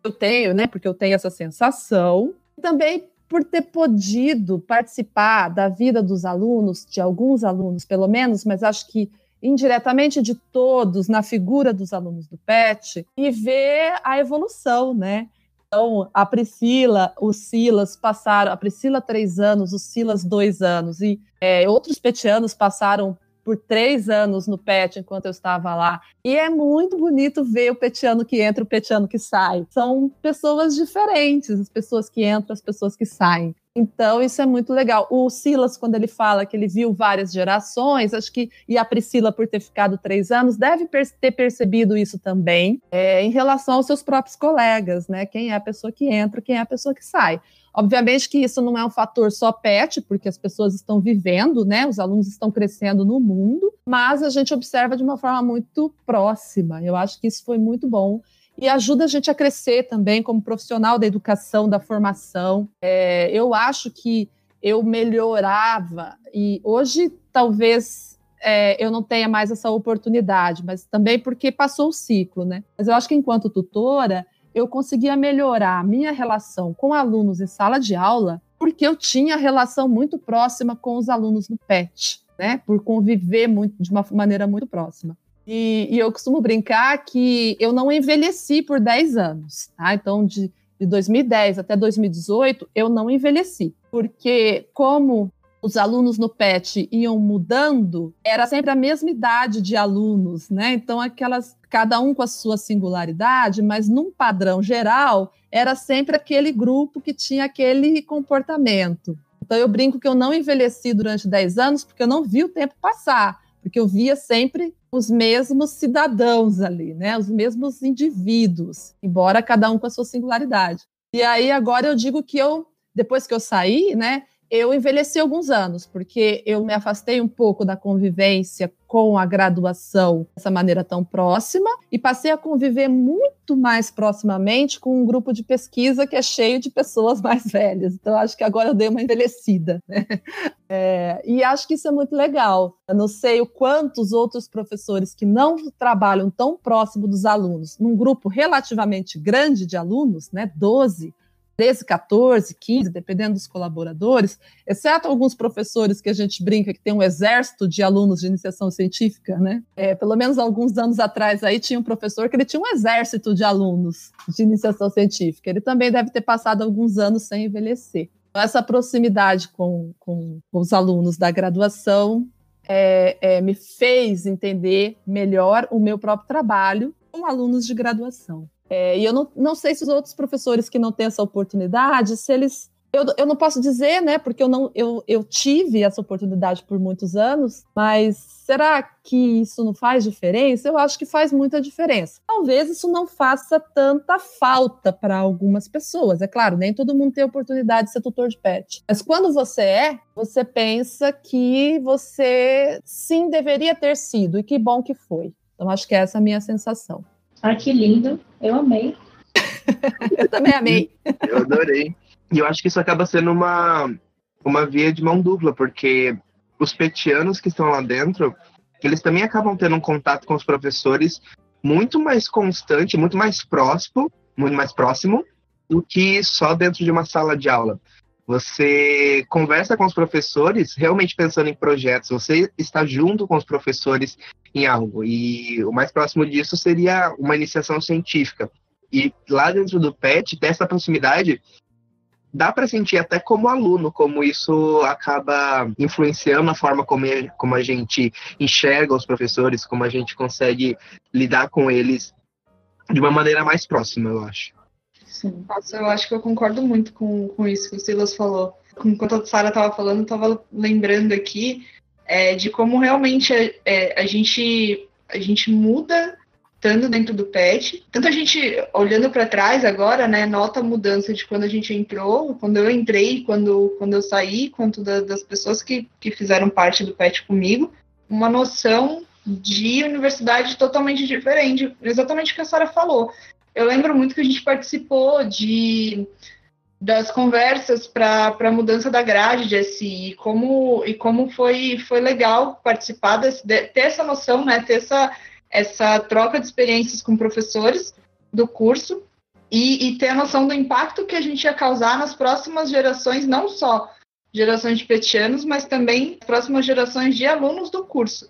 Eu tenho, né, porque eu tenho essa sensação. Também por ter podido participar da vida dos alunos, de alguns alunos pelo menos, mas acho que indiretamente de todos na figura dos alunos do PET e ver a evolução, né? Então, a Priscila, o Silas passaram, a Priscila três anos, o Silas dois anos, e é, outros petianos passaram por três anos no PET enquanto eu estava lá. E é muito bonito ver o petiano que entra o petiano que sai. São pessoas diferentes, as pessoas que entram, as pessoas que saem. Então, isso é muito legal. O Silas, quando ele fala que ele viu várias gerações, acho que, e a Priscila, por ter ficado três anos, deve ter percebido isso também, é, em relação aos seus próprios colegas, né? Quem é a pessoa que entra, quem é a pessoa que sai. Obviamente que isso não é um fator só PET, porque as pessoas estão vivendo, né? Os alunos estão crescendo no mundo, mas a gente observa de uma forma muito próxima. Eu acho que isso foi muito bom e ajuda a gente a crescer também como profissional da educação, da formação. É, eu acho que eu melhorava e hoje talvez é, eu não tenha mais essa oportunidade, mas também porque passou o ciclo, né? Mas eu acho que enquanto tutora eu conseguia melhorar a minha relação com alunos em sala de aula, porque eu tinha relação muito próxima com os alunos no PET, né? Por conviver muito, de uma maneira muito próxima. E, e eu costumo brincar que eu não envelheci por 10 anos, tá? Então, de, de 2010 até 2018, eu não envelheci, porque como os alunos no PET iam mudando, era sempre a mesma idade de alunos, né? Então, aquelas, cada um com a sua singularidade, mas num padrão geral, era sempre aquele grupo que tinha aquele comportamento. Então, eu brinco que eu não envelheci durante 10 anos porque eu não vi o tempo passar, porque eu via sempre os mesmos cidadãos ali, né? Os mesmos indivíduos, embora cada um com a sua singularidade. E aí, agora eu digo que eu, depois que eu saí, né? Eu envelheci alguns anos, porque eu me afastei um pouco da convivência com a graduação dessa maneira tão próxima e passei a conviver muito mais proximamente com um grupo de pesquisa que é cheio de pessoas mais velhas. Então, acho que agora eu dei uma envelhecida. Né? É, e acho que isso é muito legal. Eu não sei o quantos outros professores que não trabalham tão próximo dos alunos, num grupo relativamente grande de alunos, né, 12, 13, 14, 15, dependendo dos colaboradores, exceto alguns professores que a gente brinca que tem um exército de alunos de iniciação científica, né? É, pelo menos alguns anos atrás aí tinha um professor que ele tinha um exército de alunos de iniciação científica. Ele também deve ter passado alguns anos sem envelhecer. Então, essa proximidade com, com, os alunos da graduação é, é, me fez entender melhor o meu próprio trabalho com alunos de graduação. É, e eu não, não sei se os outros professores que não têm essa oportunidade, se eles. Eu, eu não posso dizer, né? Porque eu não eu, eu tive essa oportunidade por muitos anos, mas será que isso não faz diferença? Eu acho que faz muita diferença. Talvez isso não faça tanta falta para algumas pessoas. É claro, nem todo mundo tem oportunidade de ser tutor de pet. Mas quando você é, você pensa que você sim deveria ter sido, e que bom que foi. Então, acho que essa é a minha sensação. Ah, que lindo. Eu amei. eu também amei. Eu adorei. E eu acho que isso acaba sendo uma, uma via de mão dupla, porque os petianos que estão lá dentro, eles também acabam tendo um contato com os professores muito mais constante, muito mais próximo, muito mais próximo do que só dentro de uma sala de aula. Você conversa com os professores realmente pensando em projetos, você está junto com os professores em algo. E o mais próximo disso seria uma iniciação científica. E lá dentro do PET, ter essa proximidade, dá para sentir até como aluno, como isso acaba influenciando a forma como, como a gente enxerga os professores, como a gente consegue lidar com eles de uma maneira mais próxima, eu acho. Sim. Nossa, eu acho que eu concordo muito com, com isso que o Silas falou. Enquanto a Sara estava falando, eu estava lembrando aqui é, de como realmente é, é, a, gente, a gente muda estando dentro do PET. Tanto a gente, olhando para trás agora, né, nota a mudança de quando a gente entrou, quando eu entrei, quando, quando eu saí, quanto da, das pessoas que, que fizeram parte do PET comigo, uma noção de universidade totalmente diferente, exatamente o que a Sara falou. Eu lembro muito que a gente participou de das conversas para a mudança da grade de SI e como, e como foi, foi legal participar, desse, de, ter essa noção, né, ter essa, essa troca de experiências com professores do curso e, e ter a noção do impacto que a gente ia causar nas próximas gerações, não só gerações de petianos, mas também próximas gerações de alunos do curso.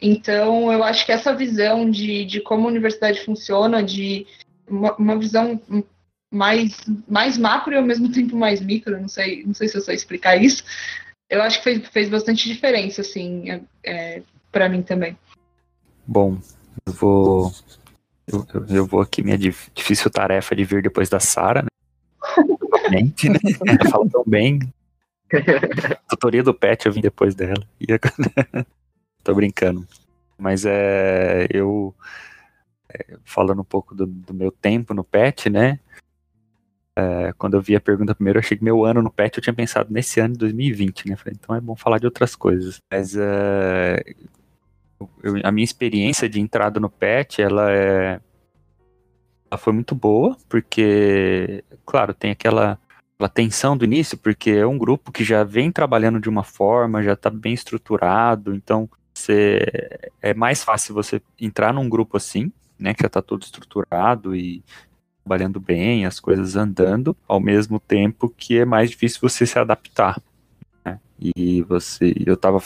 Então, eu acho que essa visão de, de como a universidade funciona, de uma, uma visão mais, mais macro e ao mesmo tempo mais micro, não sei, não sei se eu sei explicar isso, eu acho que fez, fez bastante diferença, assim, é, é para mim também. Bom, eu vou. Eu, eu, vou aqui, minha difícil tarefa de vir depois da Sara, né? Mente, né? Ela fala tão bem. Tutoria do Pet eu vim depois dela. Tô brincando. Mas é. Eu. Falando um pouco do, do, meu tempo no PET, né? É, quando eu vi a pergunta primeiro, eu achei que meu ano no PET eu tinha pensado nesse ano de 2020, né? Falei, então é bom falar de outras coisas. Mas é, eu, a minha experiência de entrada no PET, ela é. Ela foi muito boa, porque, claro, tem aquela, aquela tensão do início, porque é um grupo que já vem trabalhando de uma forma, já está bem estruturado, então você, é mais fácil você entrar num grupo assim, né, que já está todo estruturado e trabalhando bem, as coisas andando, ao mesmo tempo que é mais difícil você se adaptar. E você, eu tava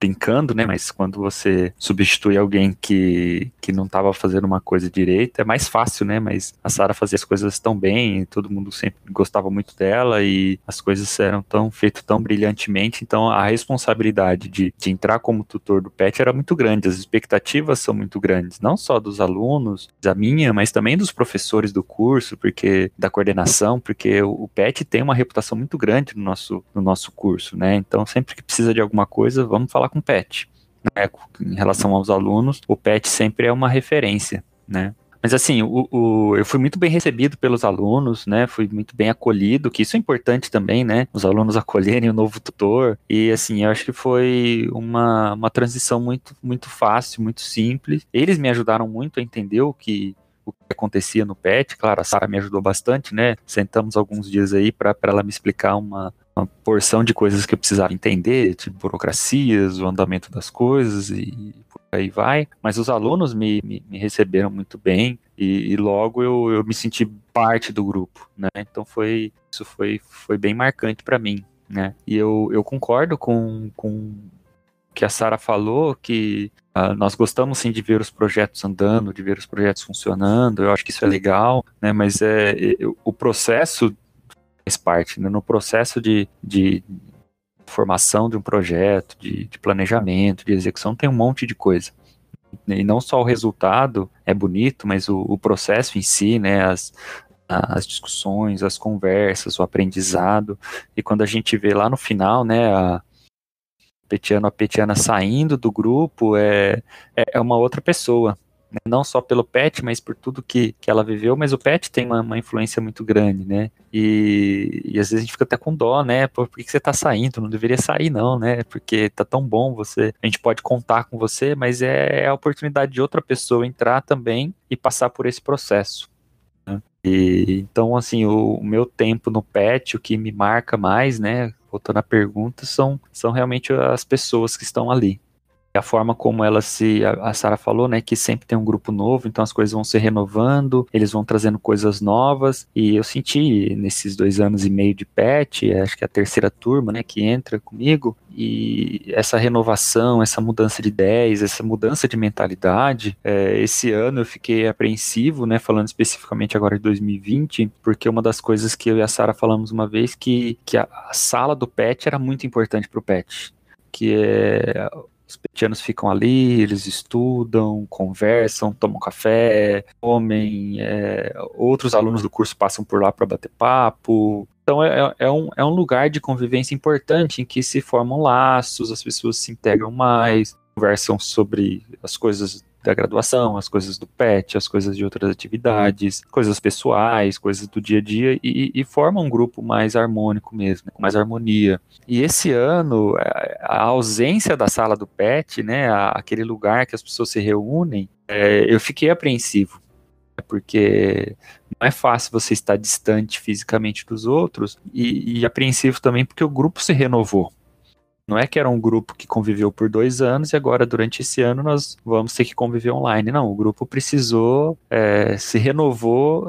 brincando, né? Mas quando você substitui alguém que, que não tava fazendo uma coisa direita, é mais fácil, né? Mas a Sara fazia as coisas tão bem, todo mundo sempre gostava muito dela e as coisas eram tão feitas tão brilhantemente. Então a responsabilidade de, de entrar como tutor do PET era muito grande, as expectativas são muito grandes, não só dos alunos, da minha, mas também dos professores do curso, porque da coordenação, porque o, o PET tem uma reputação muito grande no nosso, no nosso curso, né? Então então, sempre que precisa de alguma coisa, vamos falar com o PET. Né? Em relação aos alunos, o PET sempre é uma referência, né? Mas assim, o, o, eu fui muito bem recebido pelos alunos, né? Fui muito bem acolhido, que isso é importante também, né? Os alunos acolherem o novo tutor. E assim, eu acho que foi uma, uma transição muito, muito fácil, muito simples. Eles me ajudaram muito a entender o que, o que acontecia no PET. Claro, a Sara me ajudou bastante, né? Sentamos alguns dias aí para ela me explicar uma, uma porção de coisas que eu precisava entender, tipo burocracias, o andamento das coisas e por aí vai. Mas os alunos me, me, me receberam muito bem e, e logo eu, eu me senti parte do grupo, né? Então foi isso foi, foi bem marcante para mim, né? E eu, eu concordo com, com que a Sara falou, que uh, nós gostamos sim de ver os projetos andando, de ver os projetos funcionando, eu acho que isso é legal, né? Mas é, o processo faz parte. Né? No processo de, de formação de um projeto, de, de planejamento, de execução, tem um monte de coisa. E não só o resultado é bonito, mas o, o processo em si, né, as, as discussões, as conversas, o aprendizado. E quando a gente vê lá no final, né, a Petiano, a Petiana saindo do grupo, é, é, é uma outra pessoa né? não só pelo pet, mas por tudo que, que ela viveu, mas o pet tem uma, uma influência muito grande, né? E, e, às vezes a gente fica até com dó, né? Por, por que, que você tá saindo? Não deveria sair, não, né? Porque tá tão bom você. A gente pode contar com você, mas é, é a oportunidade de outra pessoa entrar também e passar por esse processo. Né? E, então, assim, o, o meu tempo no pet, o que me marca mais, né? Voltando à pergunta, são, são realmente as pessoas que estão ali a forma como ela se, a, Sara falou, né, que sempre tem um grupo novo, então as coisas vão se renovando, eles vão trazendo coisas novas, e eu senti nesses dois anos e meio de PET, acho que é a terceira turma, né, que entra comigo, e essa renovação, essa mudança de ideias, essa mudança de mentalidade, é, esse ano eu fiquei apreensivo, né, falando especificamente agora de 2020, porque uma das coisas que eu e a Sara falamos uma vez que, que a, a sala do PET era muito importante para o PET, que é os petianos ficam ali, eles estudam, conversam, tomam café, comem. É, outros alunos do curso passam por lá para bater papo. Então é, é, um, é um lugar de convivência importante em que se formam laços, as pessoas se integram mais, conversam sobre as coisas da graduação, as coisas do PET, as coisas de outras atividades, coisas pessoais, coisas do dia a dia, e, e forma um grupo mais harmônico mesmo, né, com mais harmonia. E esse ano, a ausência da sala do PET, né, aquele lugar que as pessoas se reúnem, é, eu fiquei apreensivo, porque não é fácil você estar distante fisicamente dos outros, e, e apreensivo também porque o grupo se renovou. Não é que era um grupo que conviveu por dois anos e agora, durante esse ano, nós vamos ter que conviver online. Não, o grupo precisou, é, se renovou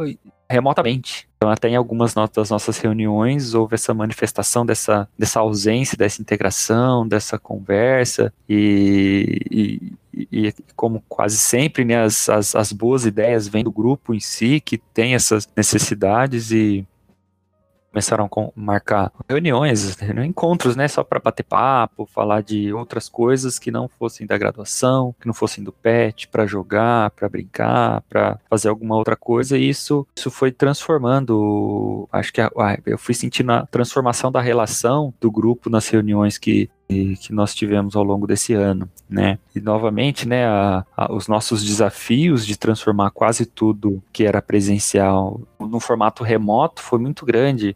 remotamente. Então, até em algumas das nossas reuniões houve essa manifestação dessa, dessa ausência, dessa integração, dessa conversa, e, e, e como quase sempre, né, as, as, as boas ideias vêm do grupo em si, que tem essas necessidades, e começaram a marcar reuniões, encontros, né, só para bater papo, falar de outras coisas que não fossem da graduação, que não fossem do PET, para jogar, para brincar, para fazer alguma outra coisa, e isso, isso foi transformando, acho que a, eu fui sentindo a transformação da relação do grupo nas reuniões que que nós tivemos ao longo desse ano, né? E novamente, né, a, a, os nossos desafios de transformar quase tudo que era presencial no formato remoto foi muito grande.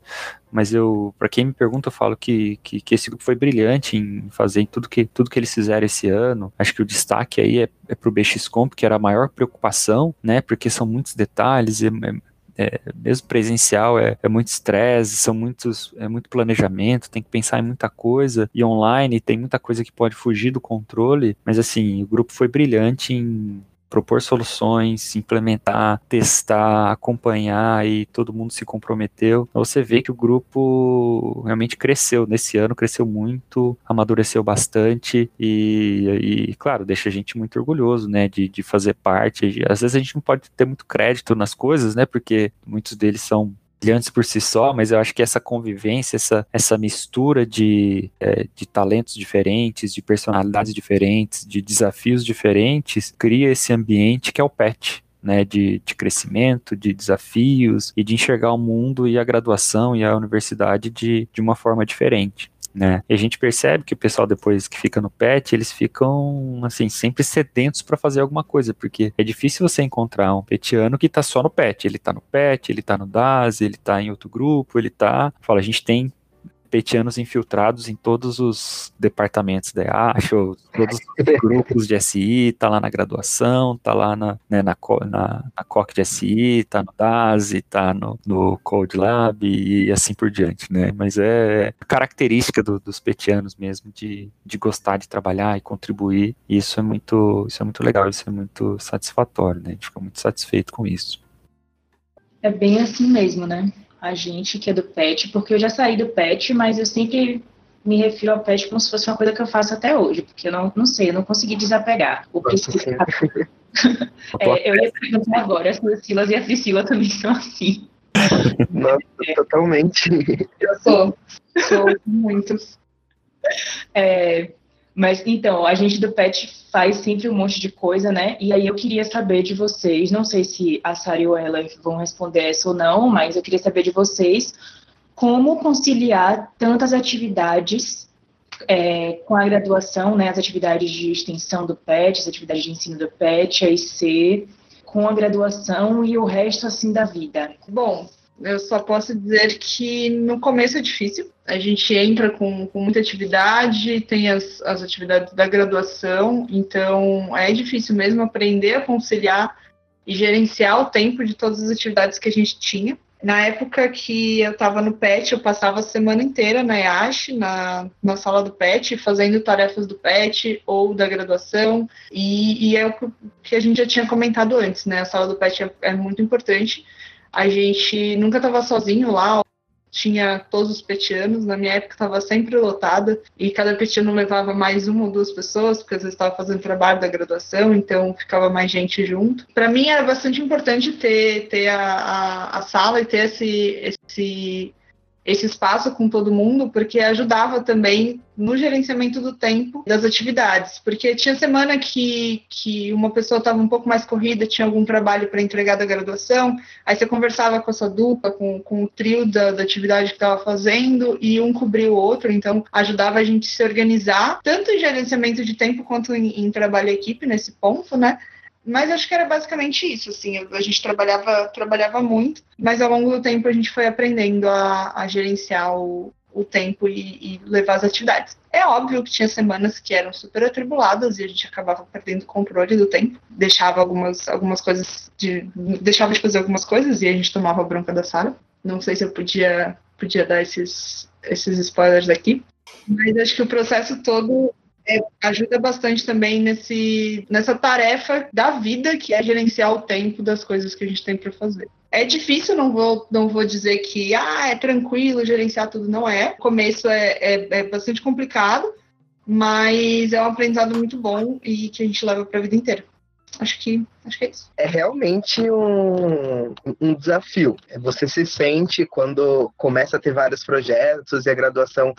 Mas eu, para quem me pergunta, eu falo que, que, que, esse grupo foi brilhante em fazer tudo que, tudo que eles fizeram esse ano. Acho que o destaque aí é, é para o BXComp, que era a maior preocupação, né? Porque são muitos detalhes, é, é é, mesmo presencial é, é muito estresse, são muitos, é muito planejamento, tem que pensar em muita coisa, e online tem muita coisa que pode fugir do controle, mas assim, o grupo foi brilhante em propor soluções, implementar, testar, acompanhar e todo mundo se comprometeu. Então, você vê que o grupo realmente cresceu nesse ano, cresceu muito, amadureceu bastante e, e claro, deixa a gente muito orgulhoso, né, de, de fazer parte. Às vezes a gente não pode ter muito crédito nas coisas, né, porque muitos deles são brilhantes por si só, mas eu acho que essa convivência, essa, essa mistura de, é, de talentos diferentes, de personalidades diferentes, de desafios diferentes, cria esse ambiente que é o PET. Né, de, de crescimento, de desafios e de enxergar o mundo e a graduação e a universidade de, de uma forma diferente né? E a gente percebe que o pessoal depois que fica no PET, eles ficam assim sempre sedentos para fazer alguma coisa, porque é difícil você encontrar um petiano que tá só no PET, ele tá no PET, ele tá no DAS, ele tá em outro grupo, ele tá, fala, a gente tem petianos infiltrados em todos os departamentos da EASH, todos os grupos de SI, tá lá na graduação, tá lá na, né, na, na, na COC de SI, tá no DASE, tá no, no Code Lab e assim por diante, né? Mas é característica do, dos petianos mesmo de, de gostar de trabalhar e contribuir, e isso é muito, isso é muito legal, isso é muito satisfatório, né? A gente fica muito satisfeito com isso. É bem assim mesmo, né? A gente que é do PET, porque eu já saí do PET, mas eu sempre me refiro ao PET como se fosse uma coisa que eu faço até hoje, porque eu não, não sei, eu não consegui desapegar. O é, eu ia perguntar agora se o Silas e a Priscila também são assim. Nossa, totalmente. Eu sou, sou muito. É, mas então, a gente do PET faz sempre um monte de coisa, né? E aí eu queria saber de vocês, não sei se a Sara e o vão responder essa ou não, mas eu queria saber de vocês como conciliar tantas atividades é, com a graduação, né? As atividades de extensão do PET, as atividades de ensino do PET, a IC, com a graduação e o resto assim da vida. Bom, eu só posso dizer que no começo é difícil. A gente entra com, com muita atividade, tem as, as atividades da graduação, então é difícil mesmo aprender a conciliar e gerenciar o tempo de todas as atividades que a gente tinha. Na época que eu estava no PET, eu passava a semana inteira na IASH, na, na sala do PET, fazendo tarefas do PET ou da graduação, e, e é o que a gente já tinha comentado antes, né? A sala do PET é, é muito importante, a gente nunca estava sozinho lá, tinha todos os petianos, na minha época estava sempre lotada, e cada petiano levava mais uma ou duas pessoas, porque às vezes estava fazendo trabalho da graduação, então ficava mais gente junto. Para mim era bastante importante ter, ter a, a, a sala e ter esse, esse esse espaço com todo mundo, porque ajudava também no gerenciamento do tempo das atividades. Porque tinha semana que, que uma pessoa estava um pouco mais corrida, tinha algum trabalho para entregar da graduação, aí você conversava com a sua dupla, com, com o trio da, da atividade que estava fazendo, e um cobria o outro, então ajudava a gente se organizar, tanto em gerenciamento de tempo quanto em, em trabalho equipe nesse ponto, né? Mas acho que era basicamente isso, assim, a gente trabalhava, trabalhava muito, mas ao longo do tempo a gente foi aprendendo a, a gerenciar o, o tempo e, e, levar as atividades. É óbvio que tinha semanas que eram super atribuladas e a gente acabava perdendo o controle do tempo, deixava algumas, algumas coisas, de, deixava de fazer algumas coisas e a gente tomava a bronca da sala. Não sei se eu podia, podia dar esses, esses spoilers aqui, mas acho que o processo todo é, ajuda bastante também nesse, nessa tarefa da vida que é gerenciar o tempo das coisas que a gente tem para fazer. É difícil, não vou, não vou dizer que ah, é tranquilo gerenciar tudo, não é. O começo é, é, é bastante complicado, mas é um aprendizado muito bom e que a gente leva para a vida inteira. Acho que, acho que é isso. É realmente um, um desafio. Você se sente quando começa a ter vários projetos e a graduação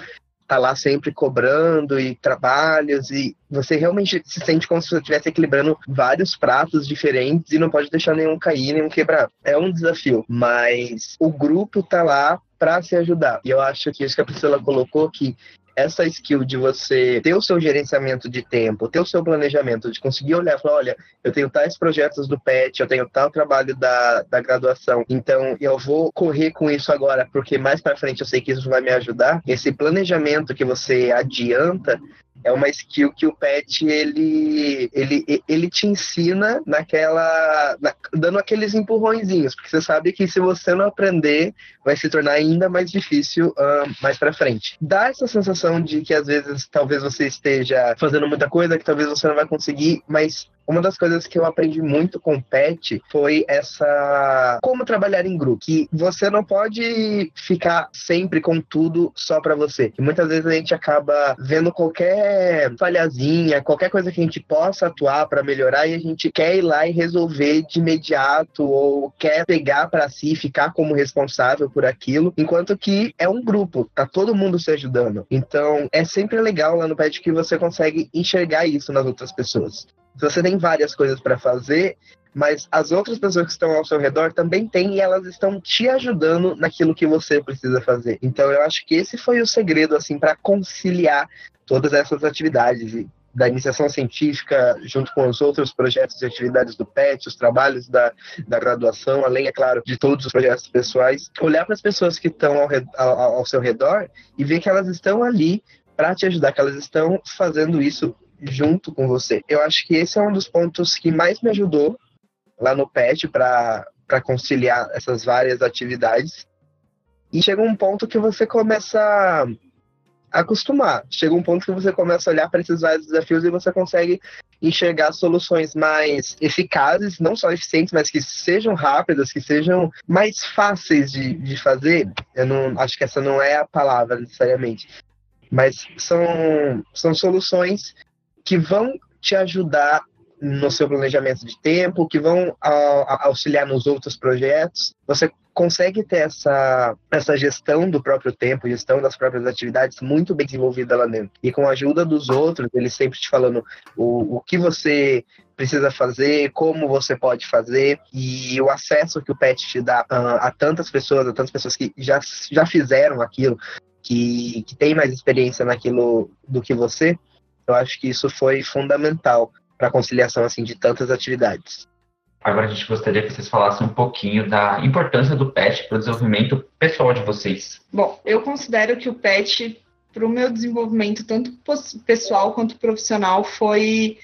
tá lá sempre cobrando e trabalhos e você realmente se sente como se você estivesse equilibrando vários pratos diferentes e não pode deixar nenhum cair, nenhum quebrar. É um desafio, mas o grupo tá lá para se ajudar. E eu acho que isso que a Priscila colocou que essa skill de você ter o seu gerenciamento de tempo, ter o seu planejamento, de conseguir olhar e falar, olha, eu tenho tais projetos do PET, eu tenho tal trabalho da, da graduação, então eu vou correr com isso agora, porque mais para frente eu sei que isso vai me ajudar. Esse planejamento que você adianta é uma skill que o pet ele ele, ele te ensina naquela na, dando aqueles empurrõezinhos. Porque você sabe que se você não aprender vai se tornar ainda mais difícil uh, mais para frente. Dá essa sensação de que às vezes talvez você esteja fazendo muita coisa que talvez você não vai conseguir mas uma das coisas que eu aprendi muito com o Pet foi essa como trabalhar em grupo, que você não pode ficar sempre com tudo só para você. E muitas vezes a gente acaba vendo qualquer falhazinha, qualquer coisa que a gente possa atuar para melhorar e a gente quer ir lá e resolver de imediato ou quer pegar para si, ficar como responsável por aquilo, enquanto que é um grupo, tá todo mundo se ajudando. Então, é sempre legal lá no Pet que você consegue enxergar isso nas outras pessoas. Você tem várias coisas para fazer, mas as outras pessoas que estão ao seu redor também têm e elas estão te ajudando naquilo que você precisa fazer. Então eu acho que esse foi o segredo assim para conciliar todas essas atividades da iniciação científica junto com os outros projetos e atividades do PET, os trabalhos da, da graduação, além, é claro, de todos os projetos pessoais, olhar para as pessoas que estão ao, ao, ao seu redor e ver que elas estão ali para te ajudar, que elas estão fazendo isso junto com você. Eu acho que esse é um dos pontos que mais me ajudou lá no PET para conciliar essas várias atividades. E chega um ponto que você começa acostumar. Chega um ponto que você começa a olhar para esses vários desafios e você consegue enxergar soluções mais eficazes, não só eficientes, mas que sejam rápidas, que sejam mais fáceis de, de fazer. Eu não acho que essa não é a palavra necessariamente, mas são, são soluções que vão te ajudar no seu planejamento de tempo, que vão auxiliar nos outros projetos. Você consegue ter essa, essa gestão do próprio tempo, gestão das próprias atividades muito bem desenvolvida lá dentro. E com a ajuda dos outros, eles sempre te falando o, o que você precisa fazer, como você pode fazer e o acesso que o PET te dá a, a tantas pessoas, a tantas pessoas que já, já fizeram aquilo, que, que tem mais experiência naquilo do que você, eu acho que isso foi fundamental para a conciliação assim de tantas atividades. Agora a gente gostaria que vocês falassem um pouquinho da importância do PET para o desenvolvimento pessoal de vocês. Bom, eu considero que o PET para o meu desenvolvimento tanto pessoal quanto profissional foi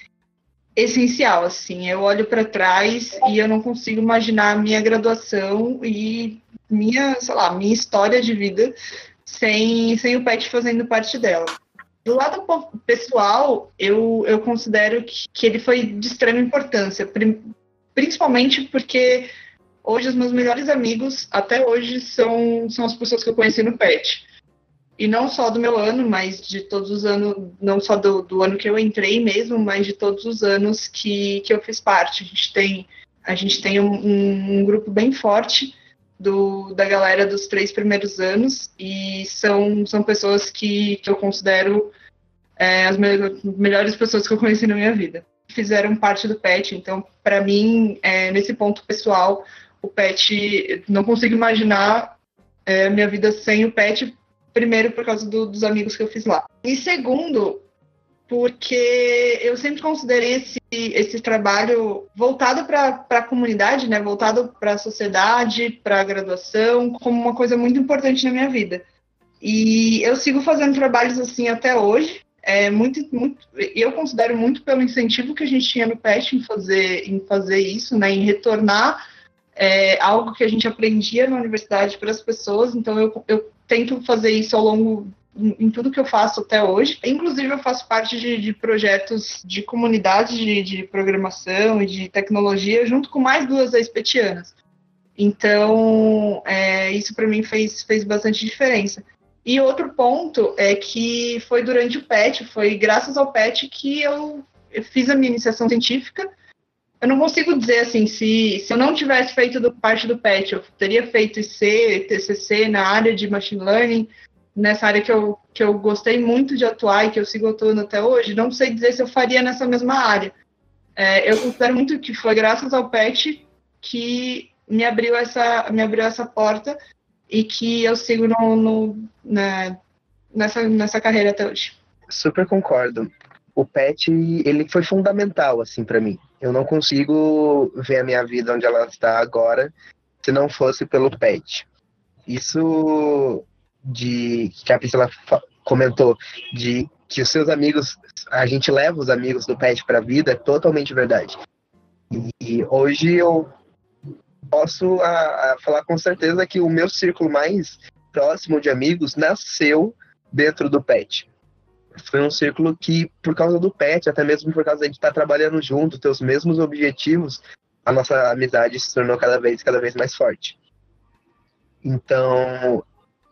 essencial assim eu olho para trás e eu não consigo imaginar a minha graduação e minha sei lá minha história de vida sem sem o PET fazendo parte dela do lado pessoal, eu, eu considero que, que ele foi de extrema importância, principalmente porque hoje os meus melhores amigos, até hoje, são, são as pessoas que eu conheci no PET. E não só do meu ano, mas de todos os anos, não só do, do ano que eu entrei mesmo, mas de todos os anos que, que eu fiz parte. A gente tem, a gente tem um, um, grupo bem forte do, da galera dos três primeiros anos e são, são pessoas que, que eu considero é, as me melhores pessoas que eu conheci na minha vida. Fizeram parte do PET, então, para mim, é, nesse ponto pessoal, o PET, não consigo imaginar é, minha vida sem o PET, primeiro por causa do, dos amigos que eu fiz lá. E segundo, porque eu sempre considerei esse, esse trabalho voltado para a comunidade, né, voltado para a sociedade, para a graduação, como uma coisa muito importante na minha vida. E eu sigo fazendo trabalhos assim até hoje. É muito, muito, eu considero muito pelo incentivo que a gente tinha no PET em fazer, em fazer isso, né, em retornar é, algo que a gente aprendia na universidade para as pessoas. Então eu, eu tento fazer isso ao longo em tudo que eu faço até hoje. Inclusive, eu faço parte de, de projetos de comunidade de, de, programação e de tecnologia, junto com mais duas expetianas. Então, é, isso para mim fez, fez bastante diferença. E outro ponto é que foi durante o PET, foi graças ao PET que eu, fiz a minha iniciação científica. Eu não consigo dizer assim, se, se eu não tivesse feito do, parte do PET, eu teria feito IC, TCC na área de Machine Learning, nessa área que eu, que eu gostei muito de atuar e que eu sigo atuando até hoje, não sei dizer se eu faria nessa mesma área. É, eu considero muito que foi graças ao PET que me abriu essa, me abriu essa porta e que eu sigo no, no né, nessa, nessa carreira até hoje. Super concordo. O PET, ele foi fundamental, assim, para mim. Eu não consigo ver a minha vida onde ela está agora se não fosse pelo PET. Isso de que a Priscila comentou, de que os seus amigos, a gente leva os amigos do PET para a vida, é totalmente verdade. E hoje eu posso a, a falar com certeza que o meu círculo mais próximo de amigos nasceu dentro do PET. Foi um círculo que, por causa do PET, até mesmo por causa de estar trabalhando junto, ter os mesmos objetivos, a nossa amizade se tornou cada vez, cada vez mais forte. Então,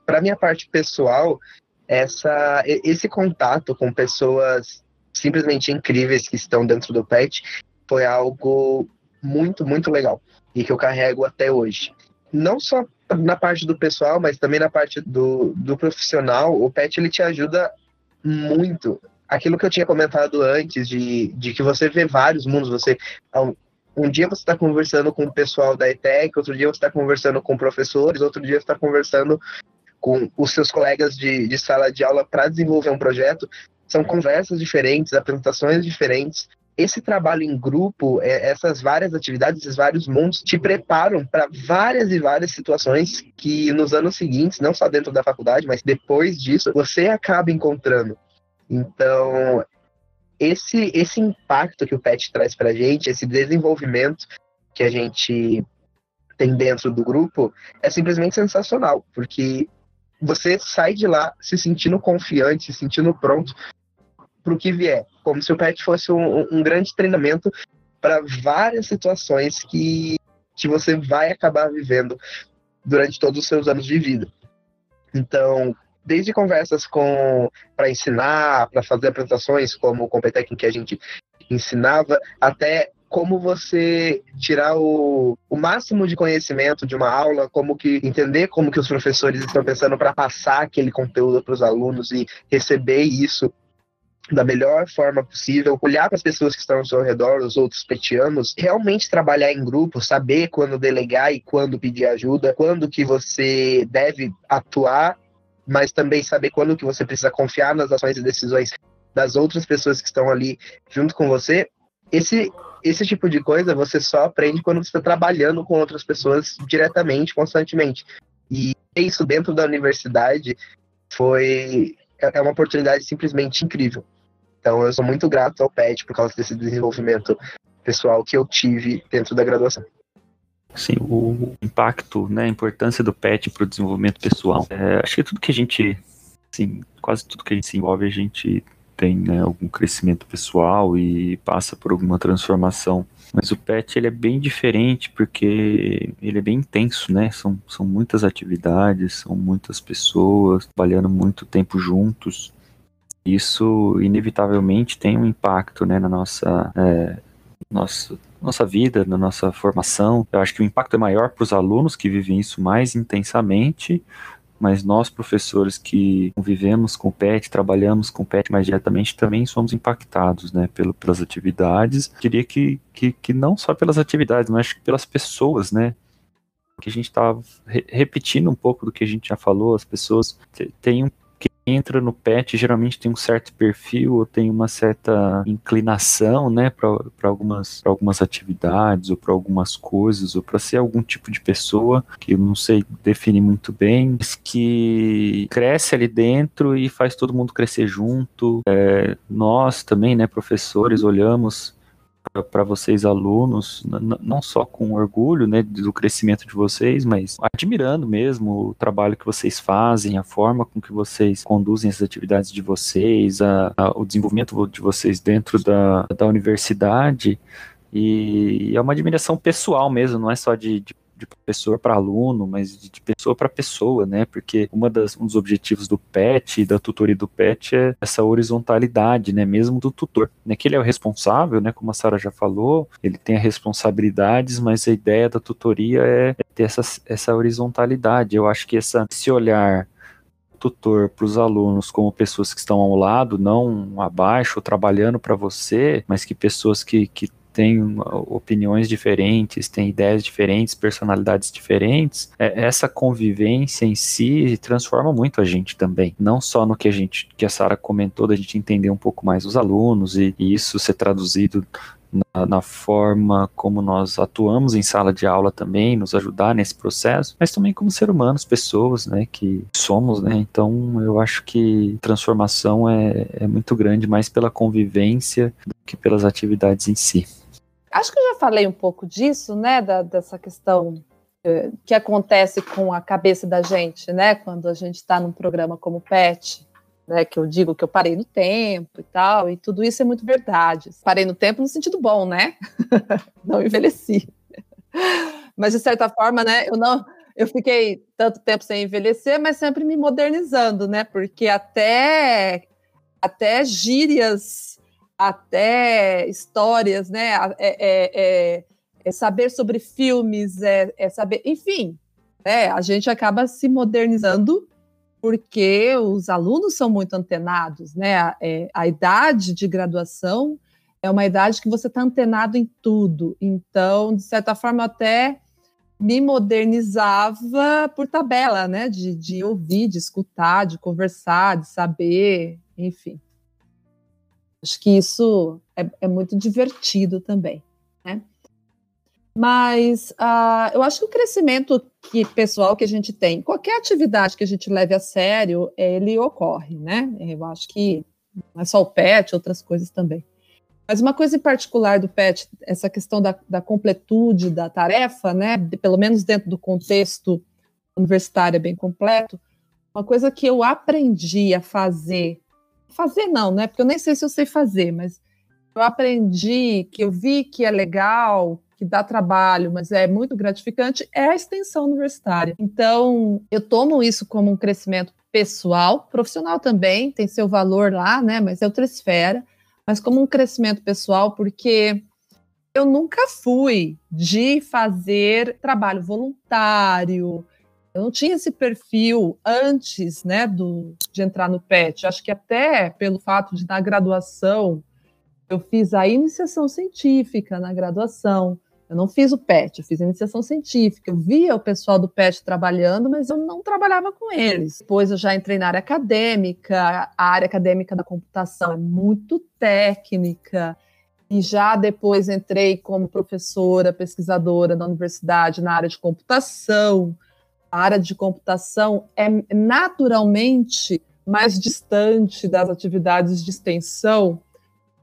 para minha parte pessoal, essa, esse contato com pessoas simplesmente incríveis que estão dentro do PET foi algo muito, muito legal e que eu carrego até hoje. Não só na parte do pessoal, mas também na parte do, do profissional, o PET ele te ajuda muito. Aquilo que eu tinha comentado antes, de, de que você vê vários mundos, você um dia você está conversando com o pessoal da ETEC, outro dia você está conversando com professores, outro dia você está conversando com os seus colegas de, de sala de aula para desenvolver um projeto. São conversas diferentes, apresentações diferentes, esse trabalho em grupo, é, essas várias atividades, esses vários mundos, te preparam para várias e várias situações que nos anos seguintes, não só dentro da faculdade, mas depois disso, você acaba encontrando. Então, esse, esse impacto que o PET traz para a gente, esse desenvolvimento que a gente tem dentro do grupo, é simplesmente sensacional, porque você sai de lá se sentindo confiante, se sentindo pronto para o que vier, como se o PET fosse um, um grande treinamento para várias situações que, que você vai acabar vivendo durante todos os seus anos de vida. Então, desde conversas com para ensinar, para fazer apresentações, como o Competec que a gente ensinava, até como você tirar o, o máximo de conhecimento de uma aula, como que entender como que os professores estão pensando para passar aquele conteúdo para os alunos e receber isso da melhor forma possível, olhar para as pessoas que estão ao seu redor, os outros petianos, realmente trabalhar em grupo, saber quando delegar e quando pedir ajuda, quando que você deve atuar, mas também saber quando que você precisa confiar nas ações e decisões das outras pessoas que estão ali junto com você. Esse esse tipo de coisa você só aprende quando você está trabalhando com outras pessoas diretamente, constantemente. E isso dentro da universidade foi é, é uma oportunidade simplesmente incrível. Então eu sou muito grato ao PET por causa desse desenvolvimento pessoal que eu tive dentro da graduação. Sim, o impacto, né, a importância do PET para o desenvolvimento pessoal. É, acho que tudo que a gente, assim, quase tudo que a gente se envolve, a gente tem né, algum crescimento pessoal e passa por alguma transformação. Mas o PET ele é bem diferente porque ele é bem intenso, né? São, são muitas atividades, são muitas pessoas trabalhando muito tempo juntos isso inevitavelmente tem um impacto né, na nossa, é, nossa, nossa vida, na nossa formação. Eu acho que o impacto é maior para os alunos que vivem isso mais intensamente, mas nós, professores que convivemos com o PET, trabalhamos com o PET mais diretamente, também somos impactados né, pelo, pelas atividades. Eu diria que, que, que não só pelas atividades, mas pelas pessoas, né? Que a gente está re repetindo um pouco do que a gente já falou, as pessoas têm um entra no pet geralmente tem um certo perfil ou tem uma certa inclinação, né, para algumas, algumas atividades ou para algumas coisas ou para ser algum tipo de pessoa que eu não sei definir muito bem, mas que cresce ali dentro e faz todo mundo crescer junto. É, nós também, né, professores, olhamos para vocês alunos, não só com orgulho, né, do crescimento de vocês, mas admirando mesmo o trabalho que vocês fazem, a forma com que vocês conduzem as atividades de vocês, a, a, o desenvolvimento de vocês dentro da, da universidade, e é uma admiração pessoal mesmo, não é só de, de de professor para aluno, mas de, pessoa para pessoa, né? Porque uma das, um dos objetivos do PET da tutoria do PET é essa horizontalidade, né? Mesmo do tutor, né? Que ele é o responsável, né? Como a Sara já falou, ele tem responsabilidades, mas a ideia da tutoria é, é ter essa, essa horizontalidade. Eu acho que essa, esse olhar tutor para os alunos como pessoas que estão ao lado, não abaixo, trabalhando para você, mas que pessoas que, que têm opiniões diferentes, têm ideias diferentes, personalidades diferentes, é, essa convivência em si transforma muito a gente também. Não só no que a gente, que a Sara comentou, da gente entender um pouco mais os alunos e, e isso ser traduzido na, na, forma como nós atuamos em sala de aula também, nos ajudar nesse processo, mas também como ser humanos, pessoas, né, que somos, né, então eu acho que transformação é, é muito grande mais pela convivência do que pelas atividades em si. Acho que eu já falei um pouco disso, né, da, dessa questão eh, que acontece com a cabeça da gente, né, quando a gente está num programa como PET, né, que eu digo que eu parei no tempo e tal, e tudo isso é muito verdade. Parei no tempo no sentido bom, né? não envelheci. Mas de certa forma, né, eu não eu fiquei tanto tempo sem envelhecer, mas sempre me modernizando, né? Porque até até gírias, até histórias, né? É, é, é, é saber sobre filmes, é, é saber, enfim, né? A gente acaba se modernizando porque os alunos são muito antenados, né? A, é, a idade de graduação é uma idade que você está antenado em tudo. Então, de certa forma, até me modernizava por tabela, né? De, de ouvir, de escutar, de conversar, de saber, enfim. Acho que isso é, é muito divertido também, né? Mas uh, eu acho que o crescimento que, pessoal que a gente tem, qualquer atividade que a gente leve a sério, ele ocorre, né? Eu acho que não é só o PET, outras coisas também. Mas uma coisa em particular do PET, essa questão da, da completude da tarefa, né? De, pelo menos dentro do contexto universitário bem completo, uma coisa que eu aprendi a fazer, fazer não, né? Porque eu nem sei se eu sei fazer, mas eu aprendi que eu vi que é legal, que dá trabalho, mas é muito gratificante, é a extensão universitária. Então, eu tomo isso como um crescimento pessoal, profissional também, tem seu valor lá, né? Mas é outra esfera, mas como um crescimento pessoal, porque eu nunca fui de fazer trabalho voluntário. Eu não tinha esse perfil antes, né, do, de entrar no PET. Acho que até pelo fato de na graduação eu fiz a iniciação científica na graduação. Eu não fiz o PET, eu fiz a iniciação científica. Eu via o pessoal do PET trabalhando, mas eu não trabalhava com eles. Depois eu já entrei na área acadêmica. A área acadêmica da computação é muito técnica. E já depois entrei como professora, pesquisadora na universidade na área de computação. A área de computação é naturalmente mais distante das atividades de extensão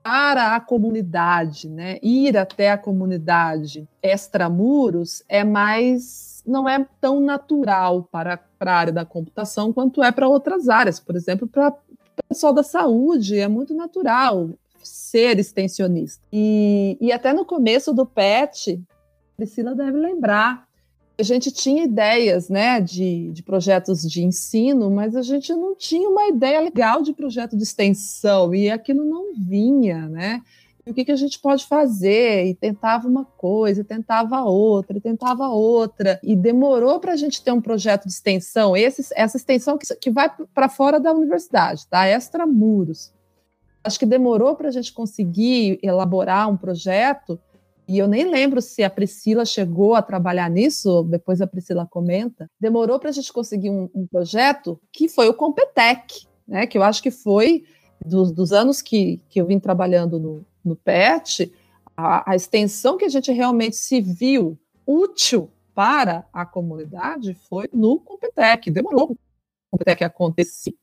para a comunidade, né? Ir até a comunidade extramuros é mais não é tão natural para, para a área da computação quanto é para outras áreas. Por exemplo, para o pessoal da saúde é muito natural ser extensionista. E, e até no começo do PET, Priscila deve lembrar, a gente tinha ideias né, de, de projetos de ensino, mas a gente não tinha uma ideia legal de projeto de extensão, e aquilo não vinha, né? E o que, que a gente pode fazer? E tentava uma coisa, e tentava outra, e tentava outra, e demorou para a gente ter um projeto de extensão, esse, essa extensão que, que vai para fora da universidade, tá? Extramuros. Acho que demorou para a gente conseguir elaborar um projeto e eu nem lembro se a Priscila chegou a trabalhar nisso, depois a Priscila comenta. Demorou para a gente conseguir um, um, projeto que foi o Competec, né? Que eu acho que foi dos, dos anos que, que eu vim trabalhando no, no PET, a, a extensão que a gente realmente se viu útil para a comunidade foi no Competec. Demorou para o Competec acontecer.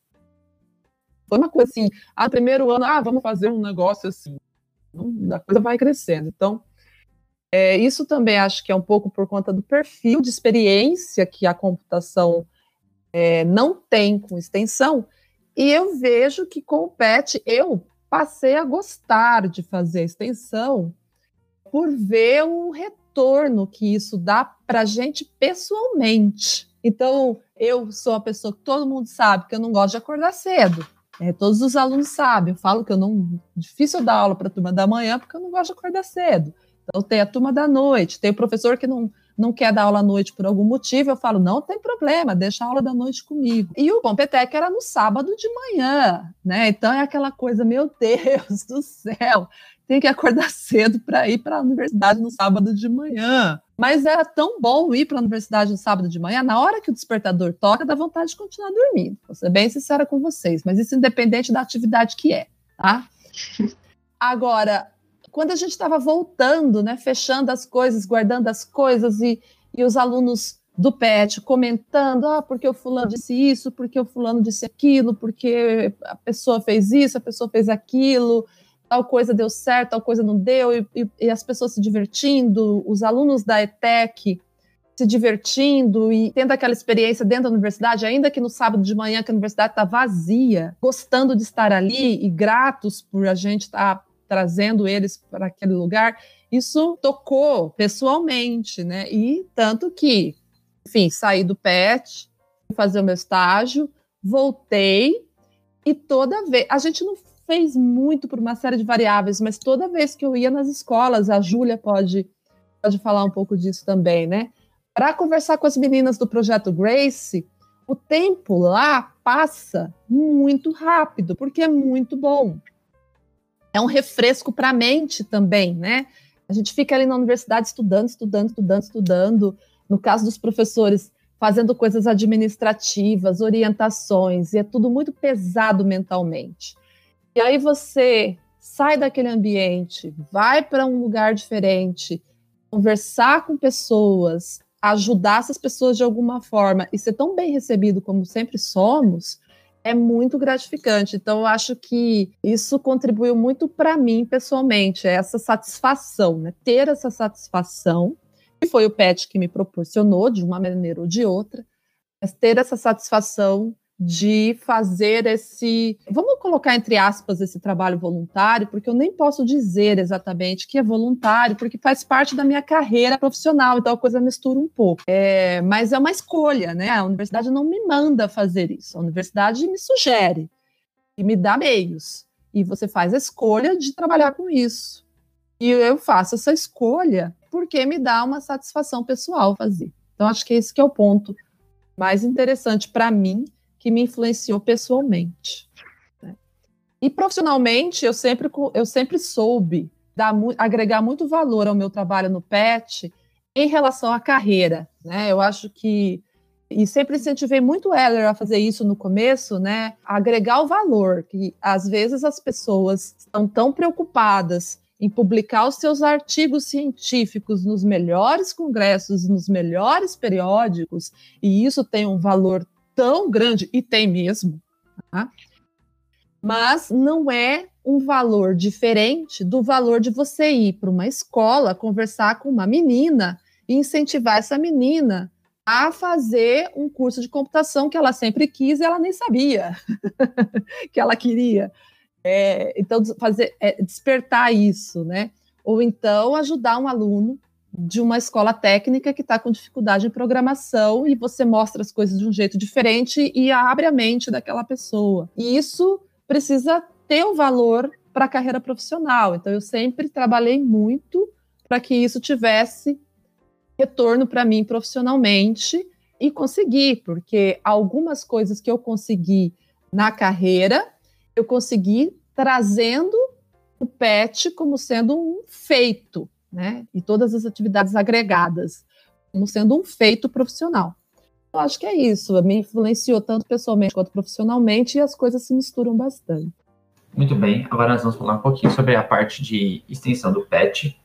Foi uma coisa assim, ah, primeiro ano, ah, vamos fazer um negócio assim. A coisa vai crescendo. Então, é, isso também acho que é um pouco por conta do perfil de experiência que a computação é, não tem com extensão. E eu vejo que com o PET eu passei a gostar de fazer extensão por ver o retorno que isso dá para a gente pessoalmente. Então, eu sou a pessoa que todo mundo sabe que eu não gosto de acordar cedo. É, todos os alunos sabem. Eu falo que eu não. Difícil dar aula para a turma da manhã porque eu não gosto de acordar cedo. Então, tem a turma da noite, tem o professor que não, não quer dar aula à noite por algum motivo, eu falo, não tem problema, deixa a aula da noite comigo. E o Competec era no sábado de manhã, né? Então é aquela coisa, meu Deus do céu, tem que acordar cedo para ir para a universidade no sábado de manhã. Mas era tão bom ir para a universidade no sábado de manhã, na hora que o despertador toca, dá vontade de continuar dormindo. Vou ser bem sincera com vocês, mas isso independente da atividade que é, tá? Agora, quando a gente estava voltando, né, fechando as coisas, guardando as coisas e, e os alunos do PET comentando, ah, porque o fulano disse isso, porque o fulano disse aquilo, porque a pessoa fez isso, a pessoa fez aquilo, tal coisa deu certo, tal coisa não deu, e, e, e as pessoas se divertindo, os alunos da ETEC se divertindo e tendo aquela experiência dentro da universidade, ainda que no sábado de manhã que a universidade está vazia, gostando de estar ali e gratos por a gente estar tá trazendo eles para aquele lugar, isso tocou pessoalmente, né? E tanto que, enfim, saí do PET, fazer o meu estágio, voltei e toda vez a gente não fez muito por uma série de variáveis, mas toda vez que eu ia nas escolas, a Júlia pode pode falar um pouco disso também, né? Para conversar com as meninas do projeto Grace, o tempo lá passa muito rápido, porque é muito bom é um refresco para a mente também, né? A gente fica ali na universidade estudando, estudando, estudando, estudando. No caso dos professores, fazendo coisas administrativas, orientações, e é tudo muito pesado mentalmente. E aí você sai daquele ambiente, vai para um lugar diferente, conversar com pessoas, ajudar essas pessoas de alguma forma e ser tão bem recebido como sempre somos, é muito gratificante. Então, eu acho que isso contribuiu muito para mim pessoalmente, essa satisfação, né? Ter essa satisfação, que foi o PET que me proporcionou, de uma maneira ou de outra, mas ter essa satisfação de fazer esse, vamos colocar entre aspas esse trabalho voluntário, porque eu nem posso dizer exatamente que é voluntário, porque faz parte da minha carreira profissional, então a coisa mistura um pouco. É, mas é uma escolha, né? A universidade não me manda fazer isso, a universidade me sugere e me dá meios. E você faz a escolha de trabalhar com isso. E eu faço essa escolha porque me dá uma satisfação pessoal fazer. Então acho que esse que é o ponto mais interessante para mim que me influenciou pessoalmente. Né? E profissionalmente, eu sempre, eu sempre soube dar, agregar muito valor ao meu trabalho no PET em relação à carreira. Né? Eu acho que e sempre incentivei muito o Heller a fazer isso no começo, né? Agregar o valor, que às vezes as pessoas estão tão preocupadas em publicar os seus artigos científicos nos melhores congressos, nos melhores periódicos, e isso tem um valor tão grande, e tem mesmo, tá? mas não é um valor diferente do valor de você ir para uma escola, conversar com uma menina e incentivar essa menina a fazer um curso de computação que ela sempre quis e ela nem sabia que ela queria. É, então, fazer, é, despertar isso, né? Ou então ajudar um aluno de uma escola técnica que está com dificuldade em programação e você mostra as coisas de um jeito diferente e abre a mente daquela pessoa. E isso precisa ter um valor para a carreira profissional. Então, eu sempre trabalhei muito para que isso tivesse retorno para mim profissionalmente e consegui, porque algumas coisas que eu consegui na carreira, eu consegui trazendo o PET como sendo um feito, né? E todas as atividades agregadas como sendo um feito profissional. Eu acho que é isso. Me influenciou tanto pessoalmente quanto profissionalmente e as coisas se misturam bastante. Muito bem. Agora nós vamos falar um pouquinho sobre a parte de extensão do PET.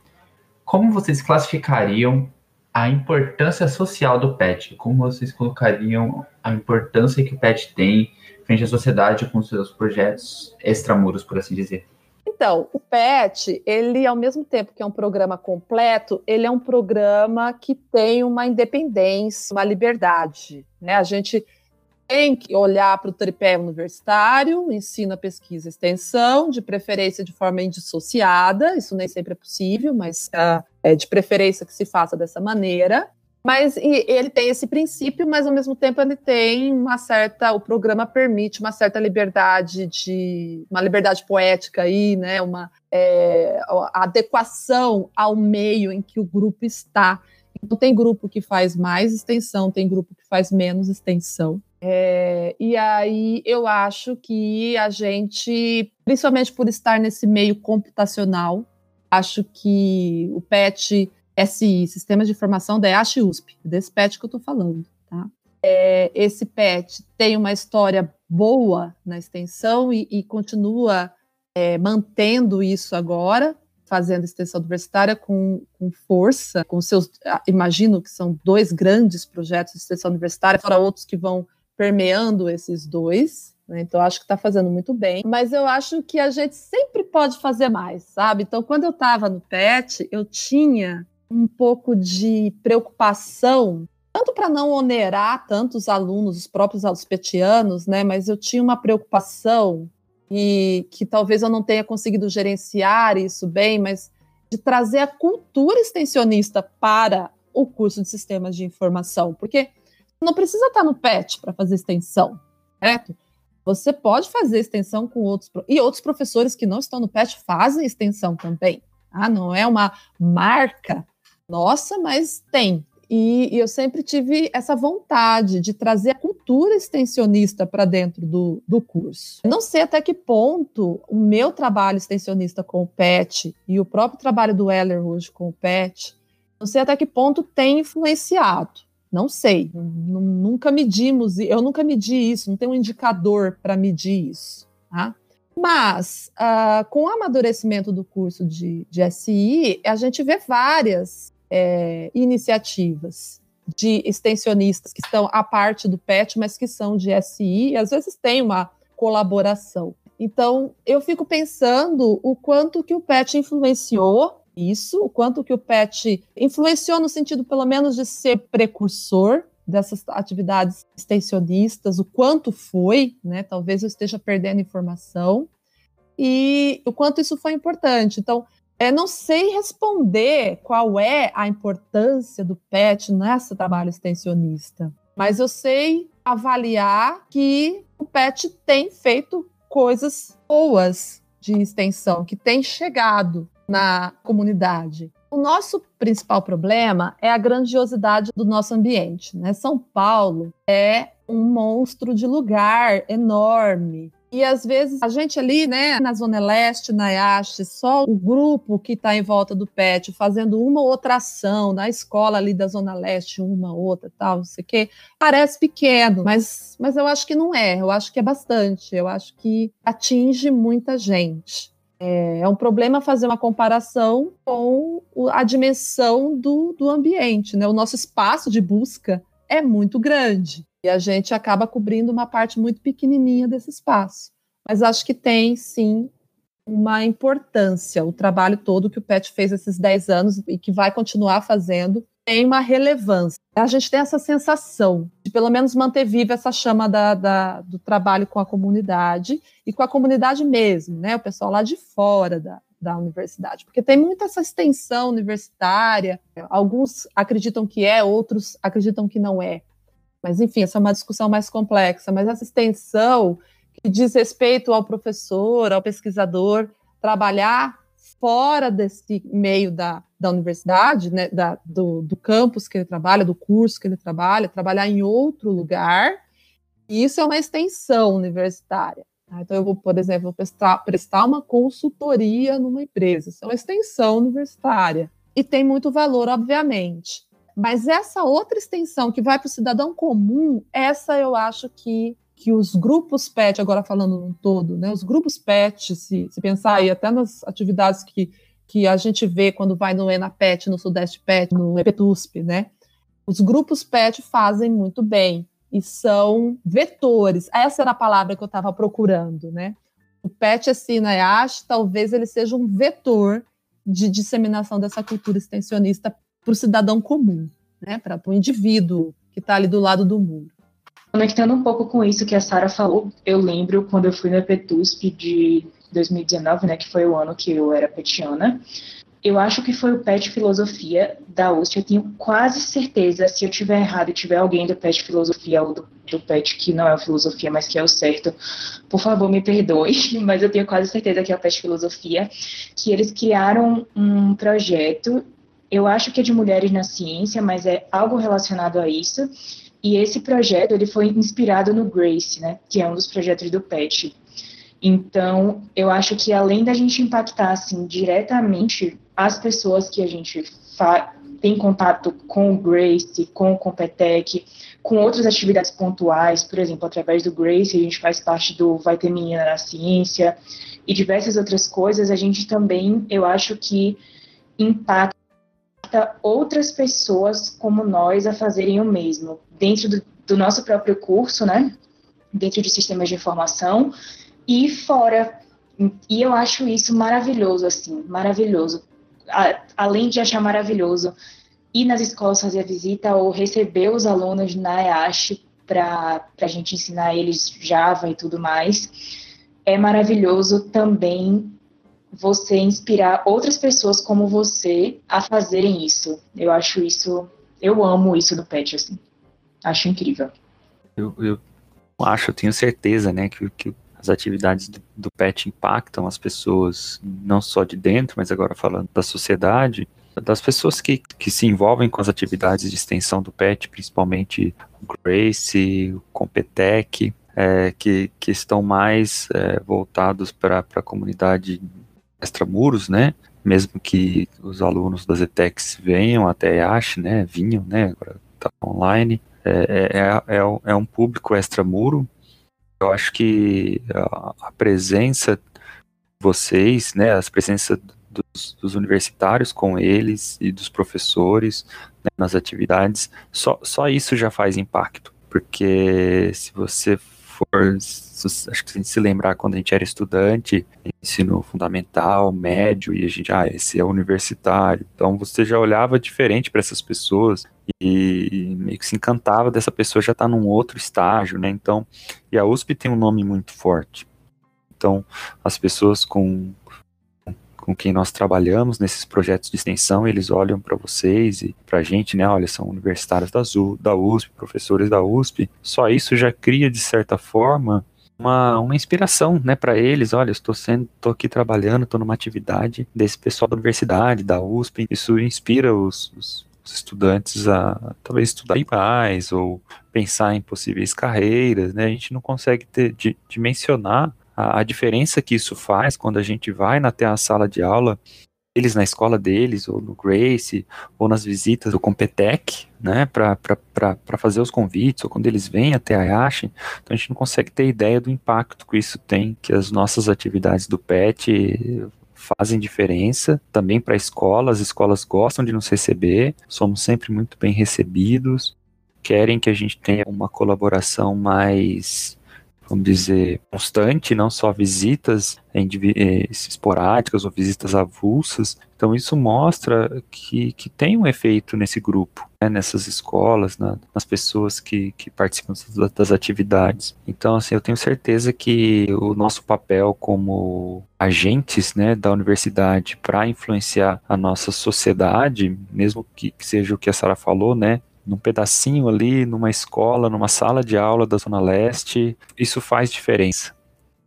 Como vocês classificariam a importância social do PET? Como vocês colocariam a importância que o PET tem frente à sociedade com seus projetos extramuros, por assim dizer? Então, o PET, ele, ao mesmo tempo que é um programa completo, ele é um programa que tem uma independência, uma liberdade. Né? A gente tem que olhar para o tripé universitário, ensino, pesquisa extensão, de preferência de forma indissociada, isso nem sempre é possível, mas uh, é de preferência que se faça dessa maneira. Mas ele tem esse princípio, mas ao mesmo tempo ele tem uma certa, o programa permite uma certa liberdade de, uma liberdade poética aí, né, uma é, adequação ao meio em que o grupo está. Então tem grupo que faz mais extensão, tem grupo que faz menos extensão. É, e aí eu acho que a gente, principalmente por estar nesse meio computacional, acho que o PET SI, Sistemas de Informação da EASH USP, desse PET que eu estou falando. Tá? É, esse PET tem uma história boa na extensão e, e continua é, mantendo isso agora, fazendo extensão universitária com, com, força, com seus, imagino que são dois grandes projetos de extensão universitária, fora outros que vão permeando esses dois, né? Então, acho que está fazendo muito bem, mas eu acho que a gente sempre pode fazer mais, sabe? Então, quando eu estava no PET, eu tinha um pouco de preocupação, tanto para não onerar tantos alunos, os próprios alunos petianos, né? Mas eu tinha uma preocupação e que talvez eu não tenha conseguido gerenciar isso bem, mas de trazer a cultura extensionista para o curso de sistemas de informação, porque não precisa estar no PET para fazer extensão, certo? Você pode fazer extensão com outros e outros professores que não estão no PET fazem extensão também. Ah, não é uma marca nossa, mas tem. E, e, eu sempre tive essa vontade de trazer a cultura extensionista para dentro do, do curso. Não sei até que ponto o meu trabalho extensionista com o PET e o próprio trabalho do Heller hoje com o PET, não sei até que ponto tem influenciado. Não sei, nunca medimos, eu nunca medi isso, não tem um indicador para medir isso. Tá? Mas, uh, com o amadurecimento do curso de, de SI, a gente vê várias é, iniciativas de extensionistas que estão à parte do PET, mas que são de SI, e às vezes tem uma colaboração. Então, eu fico pensando o quanto que o PET influenciou isso, o quanto que o PET influenciou no sentido, pelo menos, de ser precursor dessas atividades extensionistas, o quanto foi, né? Talvez eu esteja perdendo informação e o quanto isso foi importante. Então, é, não sei responder qual é a importância do PET nesse trabalho extensionista, mas eu sei avaliar que o PET tem feito coisas boas de extensão, que tem chegado na comunidade. O nosso principal problema é a grandiosidade do nosso ambiente. Né? São Paulo é um monstro de lugar enorme. E às vezes a gente ali, né, na Zona Leste, na IASH, só o grupo que está em volta do PET fazendo uma outra ação, na escola ali da Zona Leste, uma outra, tal, não sei o quê, parece pequeno, mas, mas eu acho que não é, eu acho que é bastante, eu acho que atinge muita gente. É, é um problema fazer uma comparação com a dimensão do, do ambiente, né? O nosso espaço de busca é muito grande. E a gente acaba cobrindo uma parte muito pequenininha desse espaço. Mas acho que tem, sim, uma importância. O trabalho todo que o PET fez esses 10 anos e que vai continuar fazendo tem uma relevância. A gente tem essa sensação de, pelo menos, manter viva essa chama da, da, do trabalho com a comunidade e com a comunidade mesmo, né? O pessoal lá de fora da, da universidade, porque tem muita essa extensão universitária. Alguns acreditam que é, outros acreditam que não é. Mas, enfim, essa é uma discussão mais complexa. Mas essa extensão que diz respeito ao professor, ao pesquisador, trabalhar fora desse meio da, da universidade, né, da, do, do campus que ele trabalha, do curso que ele trabalha, trabalhar em outro lugar, isso é uma extensão universitária. Tá? Então, eu vou, por exemplo, prestar, prestar uma consultoria numa empresa, isso é uma extensão universitária, e tem muito valor, obviamente. Mas essa outra extensão que vai para o cidadão comum, essa eu acho que, que os grupos PET, agora falando no todo, né, os grupos PET, se, se pensar aí até nas atividades que, que a gente vê quando vai no ENAPET, no Sudeste PET, no EPTUSP, né, os grupos PET fazem muito bem e são vetores. Essa era a palavra que eu estava procurando, né? O PET assim na IASH, talvez ele seja um vetor de disseminação dessa cultura extensionista para o cidadão comum, né, para o indivíduo que está ali do lado do muro. Conectando um pouco com isso que a Sara falou, eu lembro quando eu fui no EPTUSP de 2019, né, que foi o ano que eu era petiana, eu acho que foi o PET Filosofia da USP. Eu tenho quase certeza, se eu tiver errado e tiver alguém do PET Filosofia ou do, do PET que não é o Filosofia, mas que é o certo, por favor, me perdoe, mas eu tenho quase certeza que é o PET Filosofia, que eles criaram um projeto, eu acho que é de mulheres na ciência, mas é algo relacionado a isso. E esse projeto ele foi inspirado no Grace, né, que é um dos projetos do PET. Então, eu acho que além da gente impactar assim diretamente as pessoas que a gente tem contato com o Grace, com o Competec, com outras atividades pontuais, por exemplo, através do Grace, a gente faz parte do Vai Ter Menina na Ciência e diversas outras coisas, a gente também, eu acho que impacta outras pessoas como nós a fazerem o mesmo, dentro do, do nosso próprio curso, né, dentro de sistemas de informação e fora. E eu acho isso maravilhoso, assim, maravilhoso. A, além de achar maravilhoso ir nas escolas fazer a visita ou receber os alunos na EASH para a gente ensinar eles Java e tudo mais, é maravilhoso também você inspirar outras pessoas como você a fazerem isso. Eu acho isso, eu amo isso do PET, assim. Acho incrível. Eu, eu acho, eu tenho certeza, né, que, que as atividades do, do PET impactam as pessoas, não só de dentro, mas agora falando da sociedade, das pessoas que, que se envolvem com as atividades de extensão do PET, principalmente o Grace, o Competec, é, que, que estão mais é, voltados para a comunidade extramuros, né? Mesmo que os alunos das ETECs venham até a EASH, né? Vinham, né? Agora está online. É, é, é, é um público extramuro eu acho que a, a presença de vocês, né, as presenças dos, dos, universitários com eles e dos professores né, nas atividades, só, só isso já faz impacto, porque se você for, acho que se a gente se lembrar quando a gente era estudante, ensino fundamental, médio, e a gente, ah, esse é universitário, então você já olhava diferente para essas pessoas, e meio que se encantava dessa pessoa já estar tá num outro estágio, né? Então, e a USP tem um nome muito forte. Então, as pessoas com com quem nós trabalhamos nesses projetos de extensão, eles olham para vocês e para a gente, né? Olha, são universitários da, da USP, professores da USP. Só isso já cria, de certa forma, uma, uma inspiração, né, para eles. Olha, estou sendo, estou aqui trabalhando, estou numa atividade desse pessoal da universidade, da USP. Isso inspira os, os os estudantes a talvez estudar mais ou pensar em possíveis carreiras, né? A gente não consegue ter, de, dimensionar a, a, diferença que isso faz quando a gente vai até a sala de aula, eles na escola deles, ou no Grace, ou nas visitas do Competec, né, para fazer os convites, ou quando eles vêm até a Yash, então a gente não consegue ter ideia do impacto que isso tem, que as nossas atividades do PET fazem diferença também para a escola. As escolas gostam de nos receber, somos sempre muito bem recebidos, querem que a gente tenha uma colaboração mais vamos dizer, constante, não só visitas eh, esporádicas ou visitas avulsas. Então isso mostra que, que tem um efeito nesse grupo, né, nessas escolas, na, nas pessoas que, que participam das, das atividades. Então assim, eu tenho certeza que o nosso papel como agentes né, da universidade para influenciar a nossa sociedade, mesmo que, que seja o que a Sara falou, né, num pedacinho ali, numa escola, numa sala de aula da Zona Leste, isso faz diferença.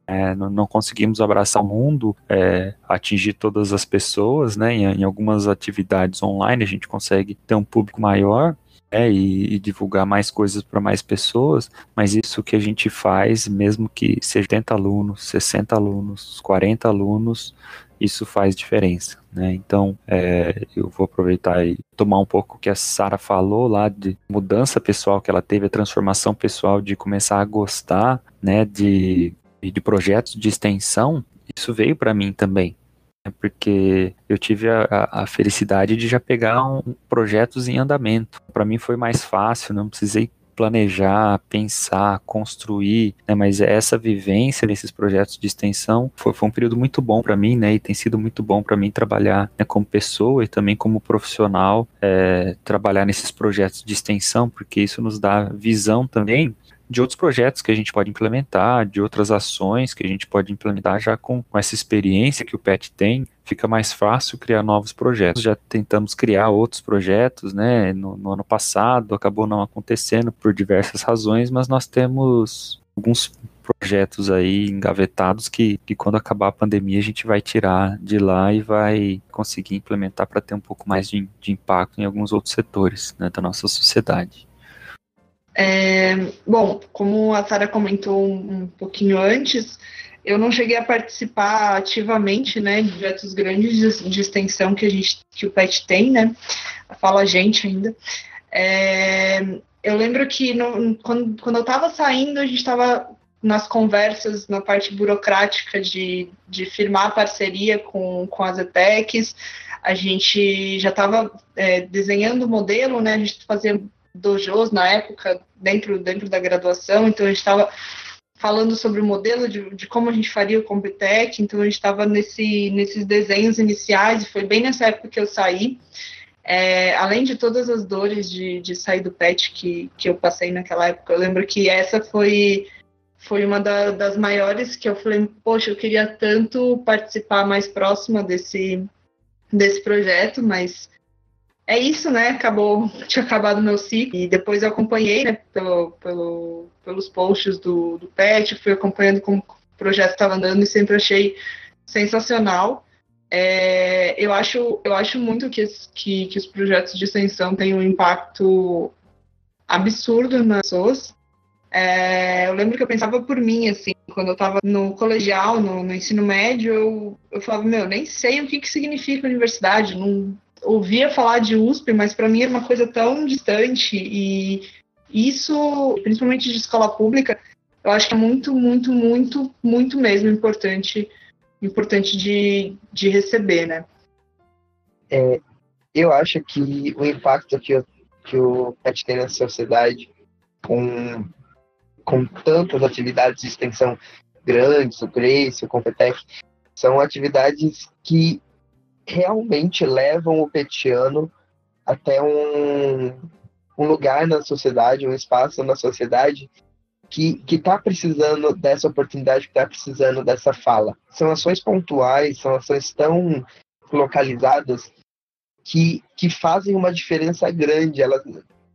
É, não, não, conseguimos abraçar o mundo, é, atingir todas as pessoas, né? Em, em, algumas atividades online a gente consegue ter um público maior é, e, e, divulgar mais coisas para mais pessoas, mas isso que a gente faz, mesmo que seja 80 alunos, 60 alunos, 40 alunos, isso faz diferença. Né? Então, é, eu vou aproveitar e tomar um pouco o que a Sara falou lá de mudança pessoal que ela teve, a transformação pessoal de começar a gostar né, de, de projetos de extensão. Isso veio para mim também, né? porque eu tive a, a, felicidade de já pegar um, projetos em andamento. Para mim foi mais fácil, não precisei planejar, pensar, construir, né? Mas essa vivência nesses projetos de extensão foi, foi um período muito bom para mim, né? E tem sido muito bom para mim trabalhar né, como pessoa e também como profissional, é, trabalhar nesses projetos de extensão, porque isso nos dá visão também de outros projetos que a gente pode implementar, de outras ações que a gente pode implementar já com, com essa experiência que o PET tem, fica mais fácil criar novos projetos. Já tentamos criar outros projetos, né? No, no ano passado, acabou não acontecendo por diversas razões, mas nós temos alguns projetos aí engavetados que, que quando acabar a pandemia a gente vai tirar de lá e vai conseguir implementar para ter um pouco mais de, de impacto em alguns outros setores né, da nossa sociedade. É, bom, como a Sara comentou um, um, pouquinho antes, eu não cheguei a participar ativamente, né, de projetos grandes de, de, extensão que a gente, que o PET tem, né, fala a gente ainda. É, eu lembro que no, quando, quando eu estava saindo, a gente estava nas conversas na parte burocrática de, de firmar parceria com, com as ETECs, a gente já estava é, desenhando o modelo, né? A gente fazia dojos na época dentro, dentro da graduação, então a gente estava falando sobre o modelo de, de, como a gente faria o Computec, então a gente estava nesse, nesses desenhos iniciais, e foi bem nessa época que eu saí. É, além de todas as dores de, de sair do PET que, que eu passei naquela época, eu lembro que essa foi foi uma da, das maiores que eu falei, poxa, eu queria tanto participar mais próxima desse, desse projeto, mas é isso, né? Acabou, tinha acabado o meu ciclo, e depois eu acompanhei, né, pelo, pelo, pelos posts do, do PET, fui acompanhando como o projeto estava andando e sempre achei sensacional. É, eu, acho, eu acho muito que, que, que os projetos de extensão têm um impacto absurdo nas pessoas, é, eu lembro que eu pensava por mim, assim, quando eu estava no colegial, no, no, ensino médio, eu, eu falava, meu, nem sei o que, que significa universidade, não ouvia falar de USP, mas para mim era uma coisa tão distante e isso, principalmente de escola pública, eu acho que é muito, muito, muito, muito mesmo importante, importante de, de receber, né? É, eu acho que o impacto que, eu, que o PET tem na sociedade com com tantas atividades de extensão grandes, o Grace, o Competec, são atividades que realmente levam o petiano até um, um lugar na sociedade, um espaço na sociedade que está precisando dessa oportunidade, que está precisando dessa fala. São ações pontuais, são ações tão localizadas que, que fazem uma diferença grande. Elas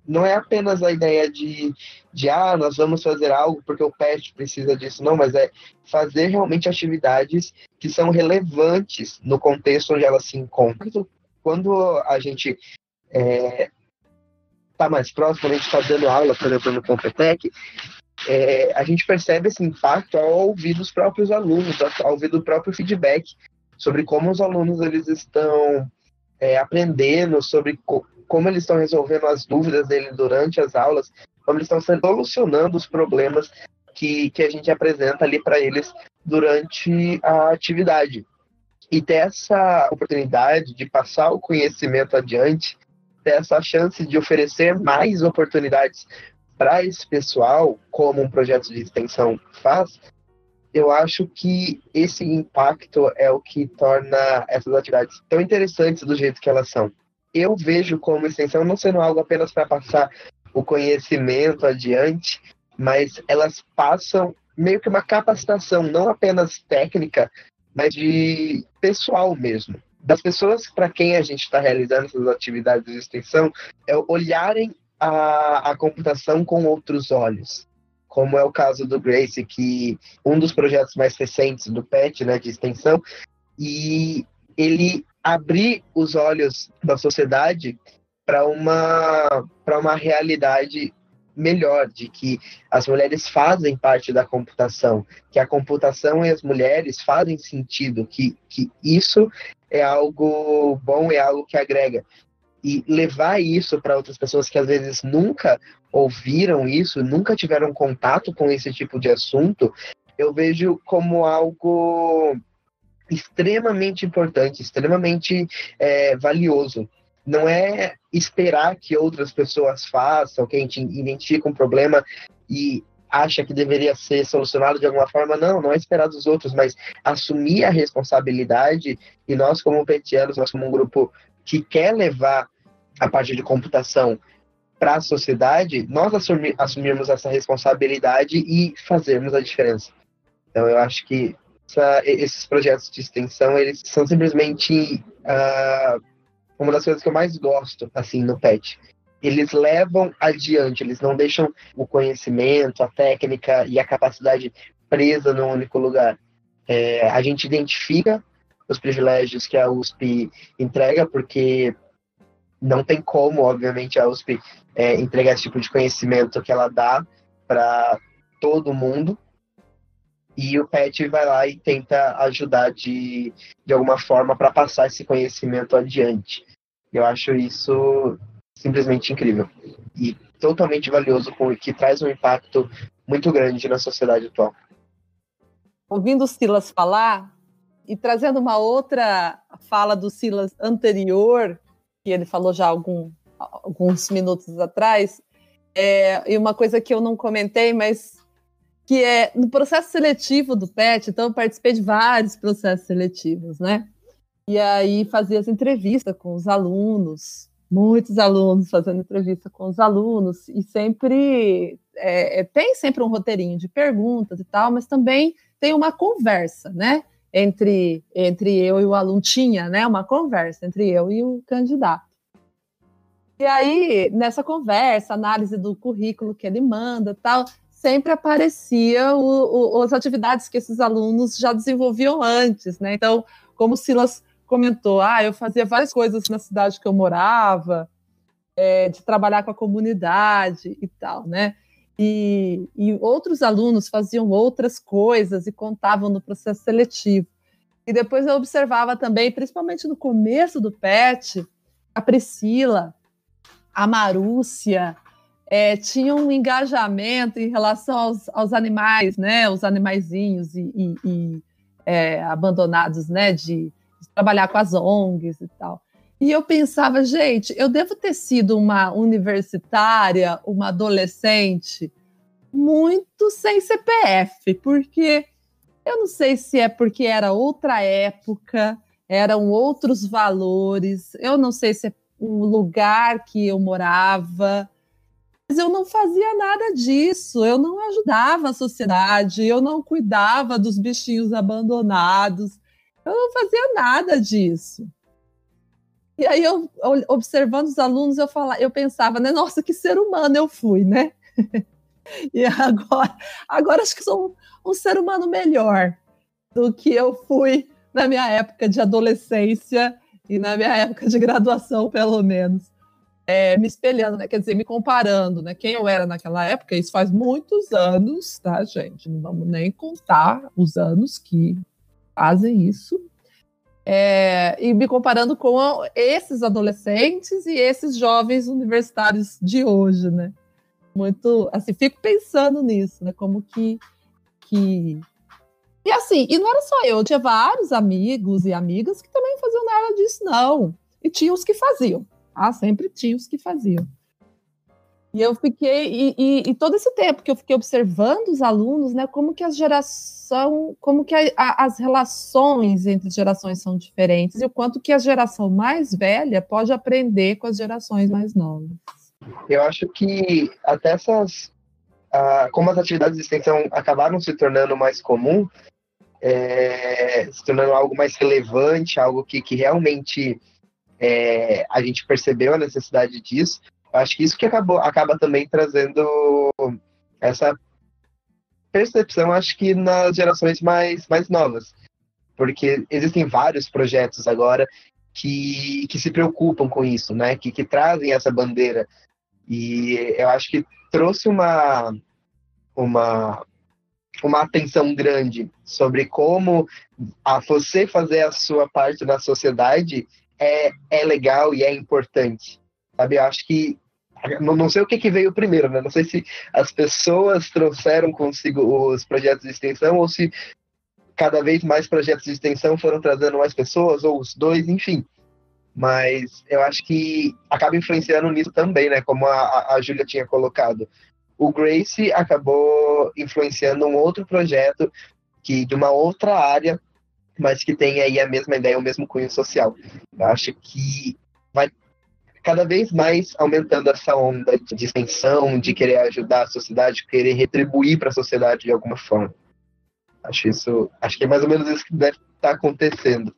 não é apenas a ideia de, de ah, nós vamos fazer algo porque o pet precisa disso, não, mas é fazer realmente atividades que são relevantes no contexto onde elas se encontram. Quando a gente está é, tá mais próximo, a gente está dando aula, por exemplo, no Competec, é, a gente percebe esse impacto ao ouvir dos próprios alunos, ao ouvir do próprio feedback sobre como os alunos eles estão é, aprendendo, sobre como eles estão resolvendo as dúvidas dele durante as aulas, como eles estão solucionando os problemas que, que a gente apresenta ali para eles durante a atividade. E ter essa oportunidade de passar o conhecimento adiante, ter essa chance de oferecer mais oportunidades para esse pessoal, como um projeto de extensão faz, eu acho que esse impacto é o que torna essas atividades tão interessantes do jeito que elas são eu vejo como extensão não sendo algo apenas para passar o conhecimento adiante, mas elas passam meio que uma capacitação, não apenas técnica, mas de pessoal mesmo. Das pessoas para quem a gente está realizando essas atividades de extensão, é olharem a, a computação com outros olhos. Como é o caso do Grace, que um dos projetos mais recentes do PET, né, de extensão, e ele abrir os olhos da sociedade para uma para uma realidade melhor de que as mulheres fazem parte da computação, que a computação e as mulheres fazem sentido, que, que isso é algo bom, é algo que agrega. E levar isso para outras pessoas que às vezes nunca ouviram isso, nunca tiveram contato com esse tipo de assunto, eu vejo como algo extremamente importante, extremamente é, valioso. Não é esperar que outras pessoas façam, que a gente identifique um problema e acha que deveria ser solucionado de alguma forma. Não, não é esperar dos outros, mas assumir a responsabilidade e nós, como petianos, nós como um grupo que quer levar a parte de computação para a sociedade, nós assumir, assumirmos essa responsabilidade e fazermos a diferença. Então, eu acho que essa, esses projetos de extensão, eles são simplesmente uh, uma das coisas que eu mais gosto, assim, no PET. Eles levam adiante, eles não deixam o conhecimento, a técnica e a capacidade presa num único lugar. É, a gente identifica os privilégios que a USP entrega, porque não tem como, obviamente, a USP é, entregar esse tipo de conhecimento que ela dá para todo mundo. E o PET vai lá e tenta ajudar de, de alguma forma para passar esse conhecimento adiante. Eu acho isso simplesmente incrível e totalmente valioso, que traz um impacto muito grande na sociedade atual. Ouvindo o Silas falar e trazendo uma outra fala do Silas anterior, que ele falou já algum, alguns minutos atrás, é, e uma coisa que eu não comentei, mas que é no processo seletivo do PET, então eu participei de vários processos seletivos, né? E aí fazia as entrevistas com os alunos, muitos alunos fazendo entrevista com os alunos, e sempre é, é, tem sempre um roteirinho de perguntas e tal, mas também tem uma conversa, né? Entre, entre eu e o aluno, tinha né, uma conversa entre eu e o candidato. E aí, nessa conversa, análise do currículo que ele manda tal, sempre aparecia o, o, as atividades que esses alunos já desenvolviam antes, né? Então, como Silas comentou, ah, eu fazia várias coisas na cidade que eu morava, é, de trabalhar com a comunidade e tal, né? E, e, outros alunos faziam outras coisas e contavam no processo seletivo. E depois eu observava também, principalmente no começo do PET, a Priscila, a Marúcia, é, tinham um engajamento em relação aos, aos animais, né? Os animaizinhos e, e, e é, abandonados, né? De, trabalhar com as ONGs e tal. E eu pensava, gente, eu devo ter sido uma universitária, uma adolescente, muito sem CPF, porque eu não sei se é porque era outra época, eram outros valores, eu não sei se é o lugar que eu morava, mas eu não fazia nada disso, eu não ajudava a sociedade, eu não cuidava dos bichinhos abandonados, eu não fazia nada disso. E aí eu observando os alunos, eu falava, eu pensava, né, nossa, que ser humano eu fui, né? e agora, agora acho que sou um, um ser humano melhor do que eu fui na minha época de adolescência e na minha época de graduação, pelo menos. É, me espelhando, né? Quer dizer, me comparando, né? Quem eu era naquela época, isso faz muitos anos, tá, gente? Não vamos nem contar os anos que fazem isso. É, e me comparando com esses adolescentes e esses jovens universitários de hoje, né? Muito, assim, fico pensando nisso, né? Como que, que... E assim, e não era só eu, eu tinha vários amigos e amigas que também faziam nada disso, não. E tinha os que faziam. Ah, sempre tinha os que faziam. E eu fiquei, e, e, e, todo esse tempo que eu fiquei observando os alunos, né, como que as geração, como que a, a, as relações entre gerações são diferentes e o quanto que a geração mais velha pode aprender com as gerações mais novas. Eu acho que até essas, como as atividades de extensão acabaram se tornando mais comum, é, se tornando algo mais relevante, algo que, que realmente é, a gente percebeu a necessidade disso, acho que isso que acabou, acaba também trazendo essa percepção, acho que nas gerações mais, mais novas. Porque existem vários projetos agora que, que se preocupam com isso, né? Que, que trazem essa bandeira. E eu acho que trouxe uma, uma, uma atenção grande sobre como a você fazer a sua parte na sociedade é, é legal e é importante. Sabe? Eu acho que não, não sei o que, que veio primeiro, né? Não sei se as pessoas trouxeram consigo os projetos de extensão ou se cada vez mais projetos de extensão foram trazendo mais pessoas, ou os dois, enfim. Mas eu acho que acaba influenciando nisso também, né? Como a, a Júlia tinha colocado. O Grace acabou influenciando um outro projeto que de uma outra área, mas que tem aí a mesma ideia, o mesmo cunho social. Eu acho que vai cada vez mais aumentando essa onda de extensão, de querer ajudar a sociedade, querer retribuir para a sociedade de alguma forma. Acho isso, acho que é mais ou menos isso que deve estar tá acontecendo.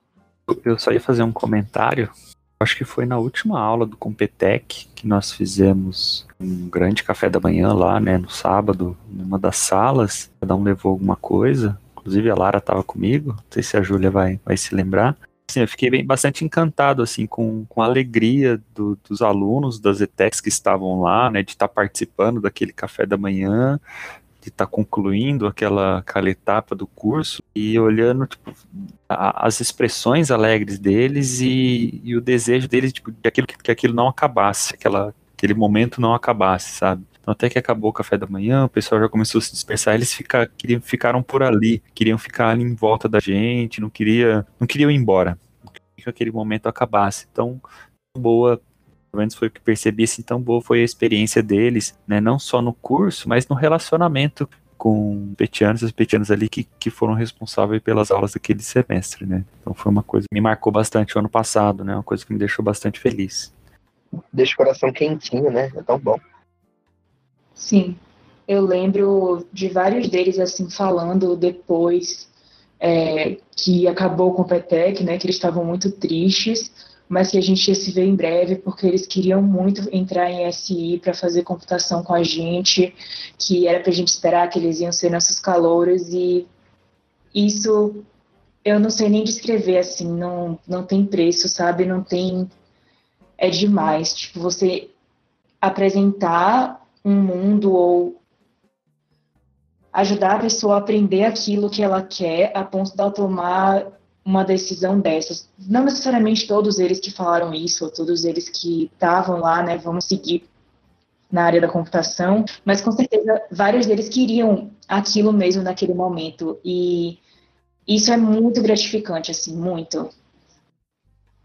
Eu só ia fazer um comentário. Acho que foi na última aula do Competec que nós fizemos um grande café da manhã lá, né, no sábado, numa das salas. Cada um levou alguma coisa. Inclusive a Lara estava comigo. Não sei se a Júlia vai, vai se lembrar. Assim, eu fiquei bem, bastante encantado assim com, com a alegria do, dos alunos das ETECs que estavam lá, né, de estar tá participando daquele café da manhã, de estar tá concluindo aquela, aquela etapa do curso e olhando tipo, a, as expressões alegres deles e, e o desejo deles tipo, de aquilo, que, que aquilo não acabasse, aquela, aquele momento não acabasse, sabe? Então, até que acabou o café da manhã, o pessoal já começou a se dispersar, eles ficar, queriam, ficaram por ali, queriam ficar ali em volta da gente, não, queria, não queriam ir embora, que aquele momento acabasse. Então, boa pelo menos foi o que percebi, assim, tão boa foi a experiência deles, né, não só no curso, mas no relacionamento com petianos e petianos ali que, que foram responsáveis pelas aulas daquele semestre, né. Então foi uma coisa que me marcou bastante o ano passado, né, uma coisa que me deixou bastante feliz. Deixa o coração quentinho, né, é tão bom. Sim, eu lembro de vários deles, assim, falando depois é, que acabou com o Petec, né, que eles estavam muito tristes, mas que a gente ia se ver em breve, porque eles queriam muito entrar em SI para fazer computação com a gente, que era para a gente esperar que eles iam ser nossos calouros, e isso eu não sei nem descrever, assim, não, não tem preço, sabe? Não tem. É demais. Tipo, você apresentar um mundo ou ajudar a pessoa a aprender aquilo que ela quer a ponto de ela tomar uma decisão dessas. Não necessariamente todos eles que falaram isso, ou todos eles que estavam lá, né, vão seguir na área da computação, mas com certeza vários deles queriam aquilo mesmo naquele momento e isso é muito gratificante, assim, muito.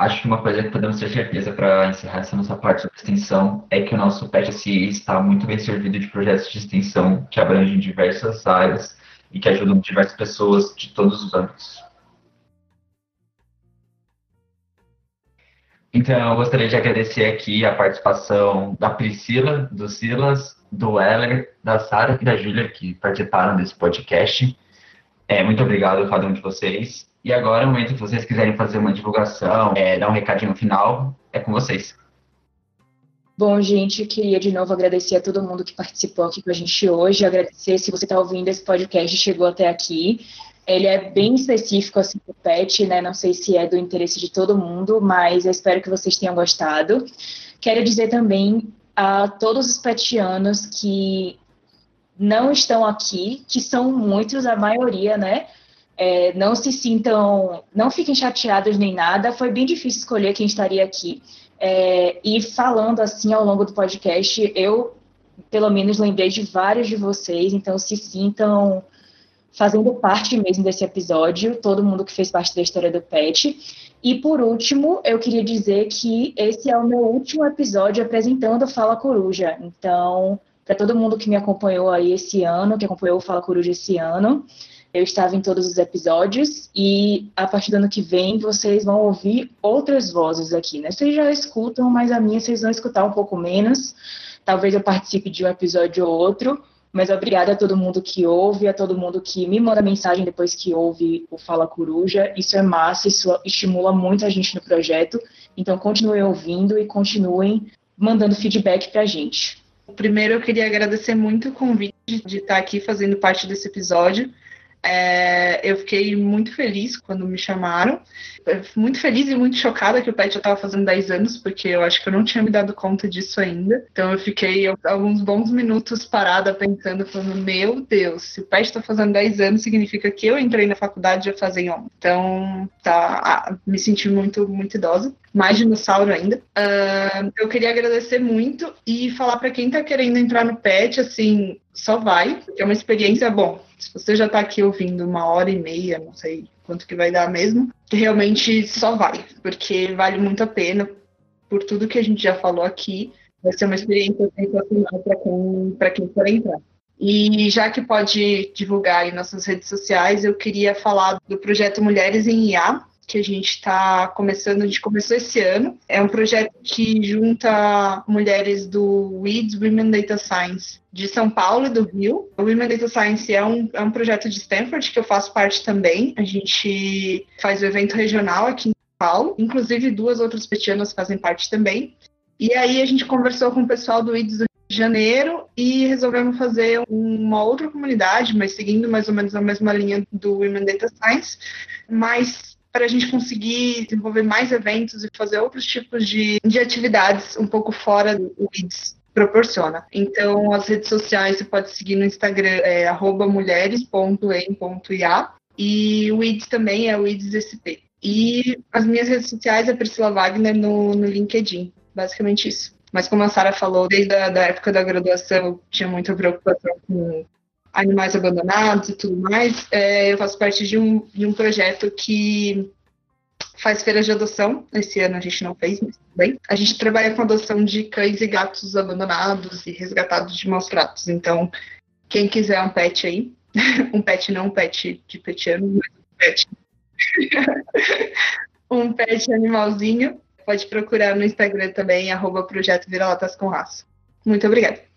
Acho que uma coisa que podemos ter certeza para encerrar essa nossa parte sobre extensão é que o nosso PET-SI está muito bem servido de projetos de extensão que abrangem diversas áreas e que ajudam diversas pessoas de todos os âmbitos. Então, eu gostaria de agradecer aqui a participação da Priscila, do Silas, do Heller, da Sara e da Júlia, que participaram desse podcast. É, muito obrigado a cada um de vocês. E agora, no momento que vocês quiserem fazer uma divulgação, é, dar um recadinho final, é com vocês. Bom, gente, queria de novo agradecer a todo mundo que participou aqui com a gente hoje, agradecer se você está ouvindo esse podcast chegou até aqui. Ele é bem específico assim o pet, né? Não sei se é do interesse de todo mundo, mas eu espero que vocês tenham gostado. Quero dizer também a todos os petianos que não estão aqui, que são muitos, a maioria, né? É, não se sintam, não fiquem chateados nem nada. Foi bem difícil escolher quem estaria aqui. É, e falando assim ao longo do podcast, eu pelo menos lembrei de vários de vocês, então se sintam fazendo parte mesmo desse episódio, todo mundo que fez parte da história do Pet. E por último, eu queria dizer que esse é o meu último episódio apresentando Fala Coruja. Então, para todo mundo que me acompanhou aí esse ano, que acompanhou o Fala Coruja esse ano, eu estava em todos os episódios e a partir do ano que vem vocês vão ouvir outras vozes aqui, né? Vocês já escutam, mas a minha vocês vão escutar um pouco menos. Talvez eu participe de um episódio ou outro, mas obrigada a todo mundo que ouve, a todo mundo que me manda mensagem depois que ouve o Fala Coruja. Isso é massa, isso estimula muito a gente no projeto. Então continuem ouvindo e continuem mandando feedback pra gente. Primeiro eu queria agradecer muito o convite de estar aqui fazendo parte desse episódio. É, eu fiquei muito feliz quando me chamaram. Muito feliz e muito chocada que o Pet já estava fazendo 10 anos, porque eu acho que eu não tinha me dado conta disso ainda. Então eu fiquei alguns bons minutos parada pensando, falando, meu Deus, se o Pet está fazendo 10 anos, significa que eu entrei na faculdade já fazem. Então, tá, me senti muito, muito idosa. Mais dinossauro ainda. Uh, eu queria agradecer muito e falar para quem está querendo entrar no PET, assim, só vai, é uma experiência bom. Se você já está aqui ouvindo uma hora e meia, não sei quanto que vai dar mesmo, realmente só vai, porque vale muito a pena por tudo que a gente já falou aqui. Vai ser uma experiência sensacional para quem, quem for entrar. E já que pode divulgar em nossas redes sociais, eu queria falar do projeto Mulheres em IA, que a gente está começando, a gente começou esse ano. É um projeto que junta mulheres do WIDS Women Data Science de São Paulo e do Rio. O Women Data Science é um, é um projeto de Stanford que eu faço parte também. A gente faz o evento regional aqui em São Paulo, inclusive duas outras petianas fazem parte também. E aí a gente conversou com o pessoal do WIDS do Rio de Janeiro e resolvemos fazer uma outra comunidade, mas seguindo mais ou menos a mesma linha do Women Data Science, mas para a gente conseguir desenvolver mais eventos e fazer outros tipos de, de atividades um pouco fora do WIDS proporciona. Então, as redes sociais você pode seguir no Instagram, é mulheres.em.ia e o IDS também é o IDSSP. E as minhas redes sociais é Priscila Wagner no, no LinkedIn, basicamente isso. Mas como a Sara falou, desde a da época da graduação eu tinha muita preocupação com animais abandonados e tudo mais, é, eu faço parte de um, de um projeto que faz feiras de adoção. Esse ano a gente não fez, mas bem. A gente trabalha com adoção de cães e gatos abandonados e resgatados de maus tratos. Então, quem quiser um pet aí, um pet não um pet de petiano, mas um pet. um pet animalzinho, pode procurar no Instagram também, arroba Projeto Vira-Latas com Raça. Muito obrigada.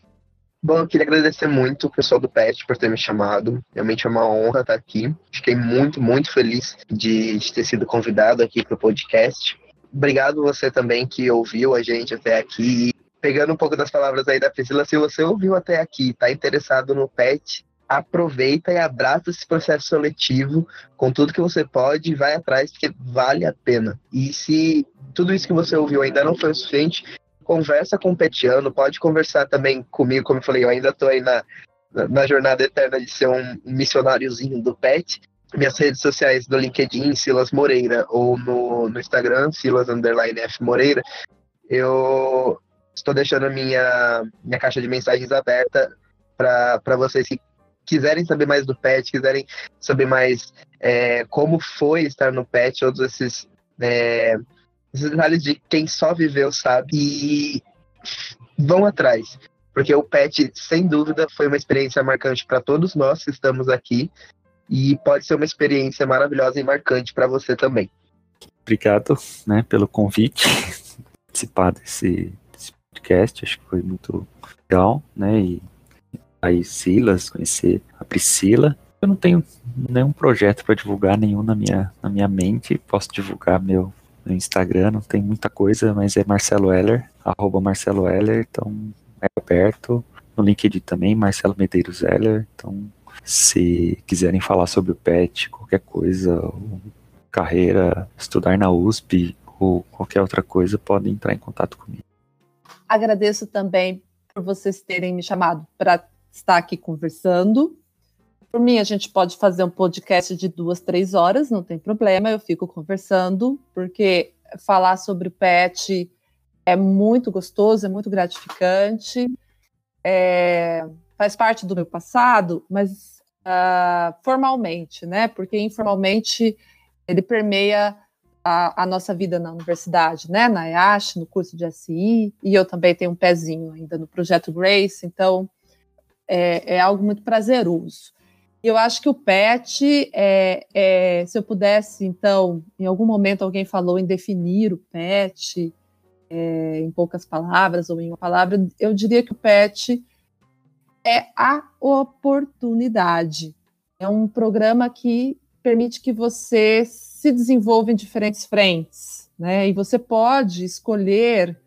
Bom, eu queria agradecer muito o pessoal do PET por ter me chamado. Realmente é uma honra estar aqui. Fiquei muito, muito feliz de, de ter sido convidado aqui para o podcast. Obrigado você também que ouviu a gente até aqui. Pegando um pouco das palavras aí da Priscila, se você ouviu até aqui, está interessado no PET, aproveita e abraça esse processo seletivo com tudo que você pode e vai atrás, porque vale a pena. E se tudo isso que você ouviu ainda não foi o suficiente, conversa com o Petiano, pode conversar também comigo, como eu falei, eu ainda estou aí na, na jornada eterna de ser um missionáriozinho do Pet. Minhas redes sociais do LinkedIn, Silas Moreira, ou no, no Instagram, Silas Underline F Moreira, eu estou deixando minha, minha caixa de mensagens aberta para vocês que quiserem saber mais do PET, quiserem saber mais é, como foi estar no PET, todos esses é, detalhes de quem só viveu sabe e vão atrás. Porque o PET, sem dúvida, foi uma experiência marcante para todos nós que estamos aqui e pode ser uma experiência maravilhosa e marcante para você também. Obrigado né, pelo convite, participar desse, desse, podcast, acho que foi muito legal, né? E aí Silas, conhecer a Priscila. Eu não tenho nenhum projeto para divulgar nenhum na minha, na minha mente, posso divulgar meu no Instagram, não tem muita coisa, mas é Marcelo Heller, arroba Marcelo Heller, então é aberto. No LinkedIn também, Marcelo Medeiros Heller, então se quiserem falar sobre o PET, qualquer coisa, carreira, estudar na USP ou qualquer outra coisa, podem entrar em contato comigo. Agradeço também por vocês terem me chamado para estar aqui conversando. Por mim, a gente pode fazer um podcast de duas, três horas, não tem problema, eu fico conversando, porque falar sobre o pet é muito gostoso, é muito gratificante, é, faz parte do meu passado, mas uh, formalmente, né? Porque informalmente ele permeia a, a, nossa vida na universidade, né? Na IASH, no curso de SI, e eu também tenho um pezinho ainda no projeto Grace, então é, é algo muito prazeroso. Eu acho que o PET, é, é, se eu pudesse, então, em algum momento alguém falou em definir o PET, é, em poucas palavras ou em uma palavra, eu diria que o PET é a oportunidade. É um programa que permite que você se desenvolva em diferentes frentes, né? E você pode escolher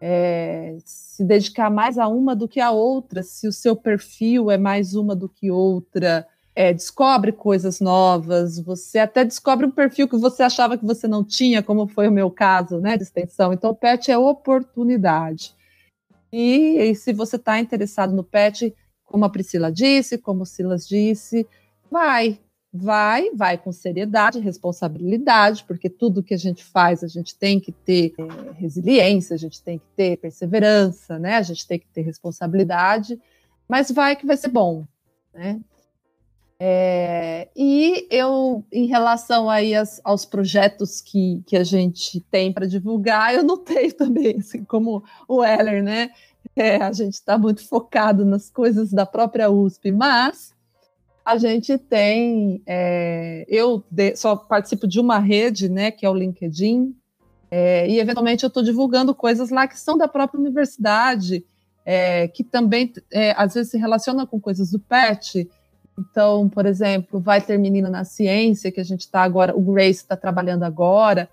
é, se dedicar mais a uma do que a outra, se o seu perfil é mais uma do que outra, é, descobre coisas novas, você até descobre um perfil que você achava que você não tinha, como foi o meu caso, né, de extensão. Então, o PET é oportunidade. E, e se você está interessado no PET, como a Priscila disse, como o Silas disse, vai, vai, vai com seriedade, responsabilidade, porque tudo que a gente faz, a gente tem que ter é, resiliência, a gente tem que ter perseverança, né? A gente tem que ter responsabilidade, mas vai que vai ser bom, né? É, e eu, em relação aí as, aos projetos que, que a gente tem para divulgar, eu notei também, assim, como o Heller, né? É, a gente está muito focado nas coisas da própria USP, mas A gente tem, é, eu de, só participo de uma rede, né, que é o LinkedIn, é, e eventualmente eu estou divulgando coisas lá que são da própria universidade, é, que também é, às vezes se relacionam com coisas do PET. Então, por exemplo, vai ter menina na ciência que a gente está agora, o Grace está trabalhando agora,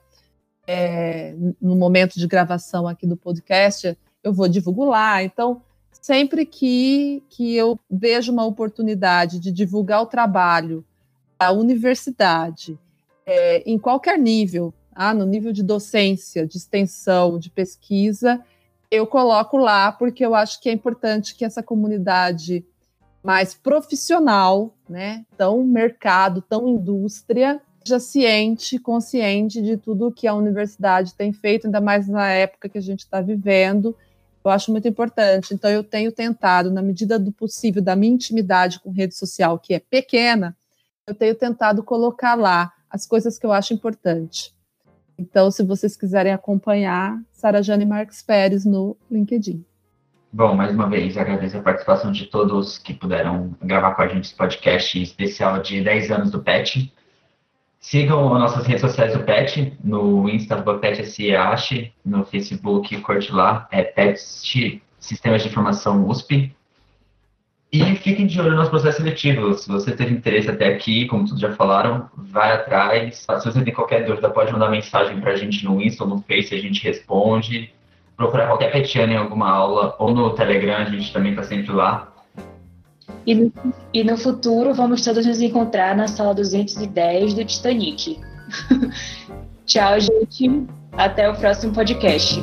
é, no momento de gravação aqui do podcast, eu vou divulgar. Então, sempre que, que eu vejo uma oportunidade de divulgar o trabalho da universidade, é, em qualquer nível, ah, no nível de docência, de extensão, de pesquisa, eu coloco lá porque eu acho que é importante que essa comunidade mais profissional, né, tão mercado, tão indústria, seja ciente, consciente de tudo que a universidade tem feito, ainda mais na época que a gente está vivendo. Eu acho muito importante. Então, eu tenho tentado, na medida do possível, da minha intimidade com rede social, que é pequena, eu tenho tentado colocar lá as coisas que eu acho importante. Então, se vocês quiserem acompanhar, Sara Jane Marques Pérez no LinkedIn. Bom, mais uma vez, agradeço a participação de todos que puderam gravar com a gente esse podcast especial de 10 anos do PET. Sigam as nossas redes sociais do PET, no Insta do PET SEASH, no Facebook, curte lá, é PET Sistemas de Informação USP. E fiquem de olho nos processos seletivos. Se você teve interesse até aqui, como todos já falaram, vai atrás. Se você tem qualquer dúvida, pode mandar mensagem para a gente no Insta ou no Face, a gente responde. Procurar qualquer petiana em alguma aula ou no Telegram, a gente também está sempre lá. E no, e no futuro vamos todos nos encontrar na sala 210 do Titanic. Tchau, gente. Até o próximo podcast.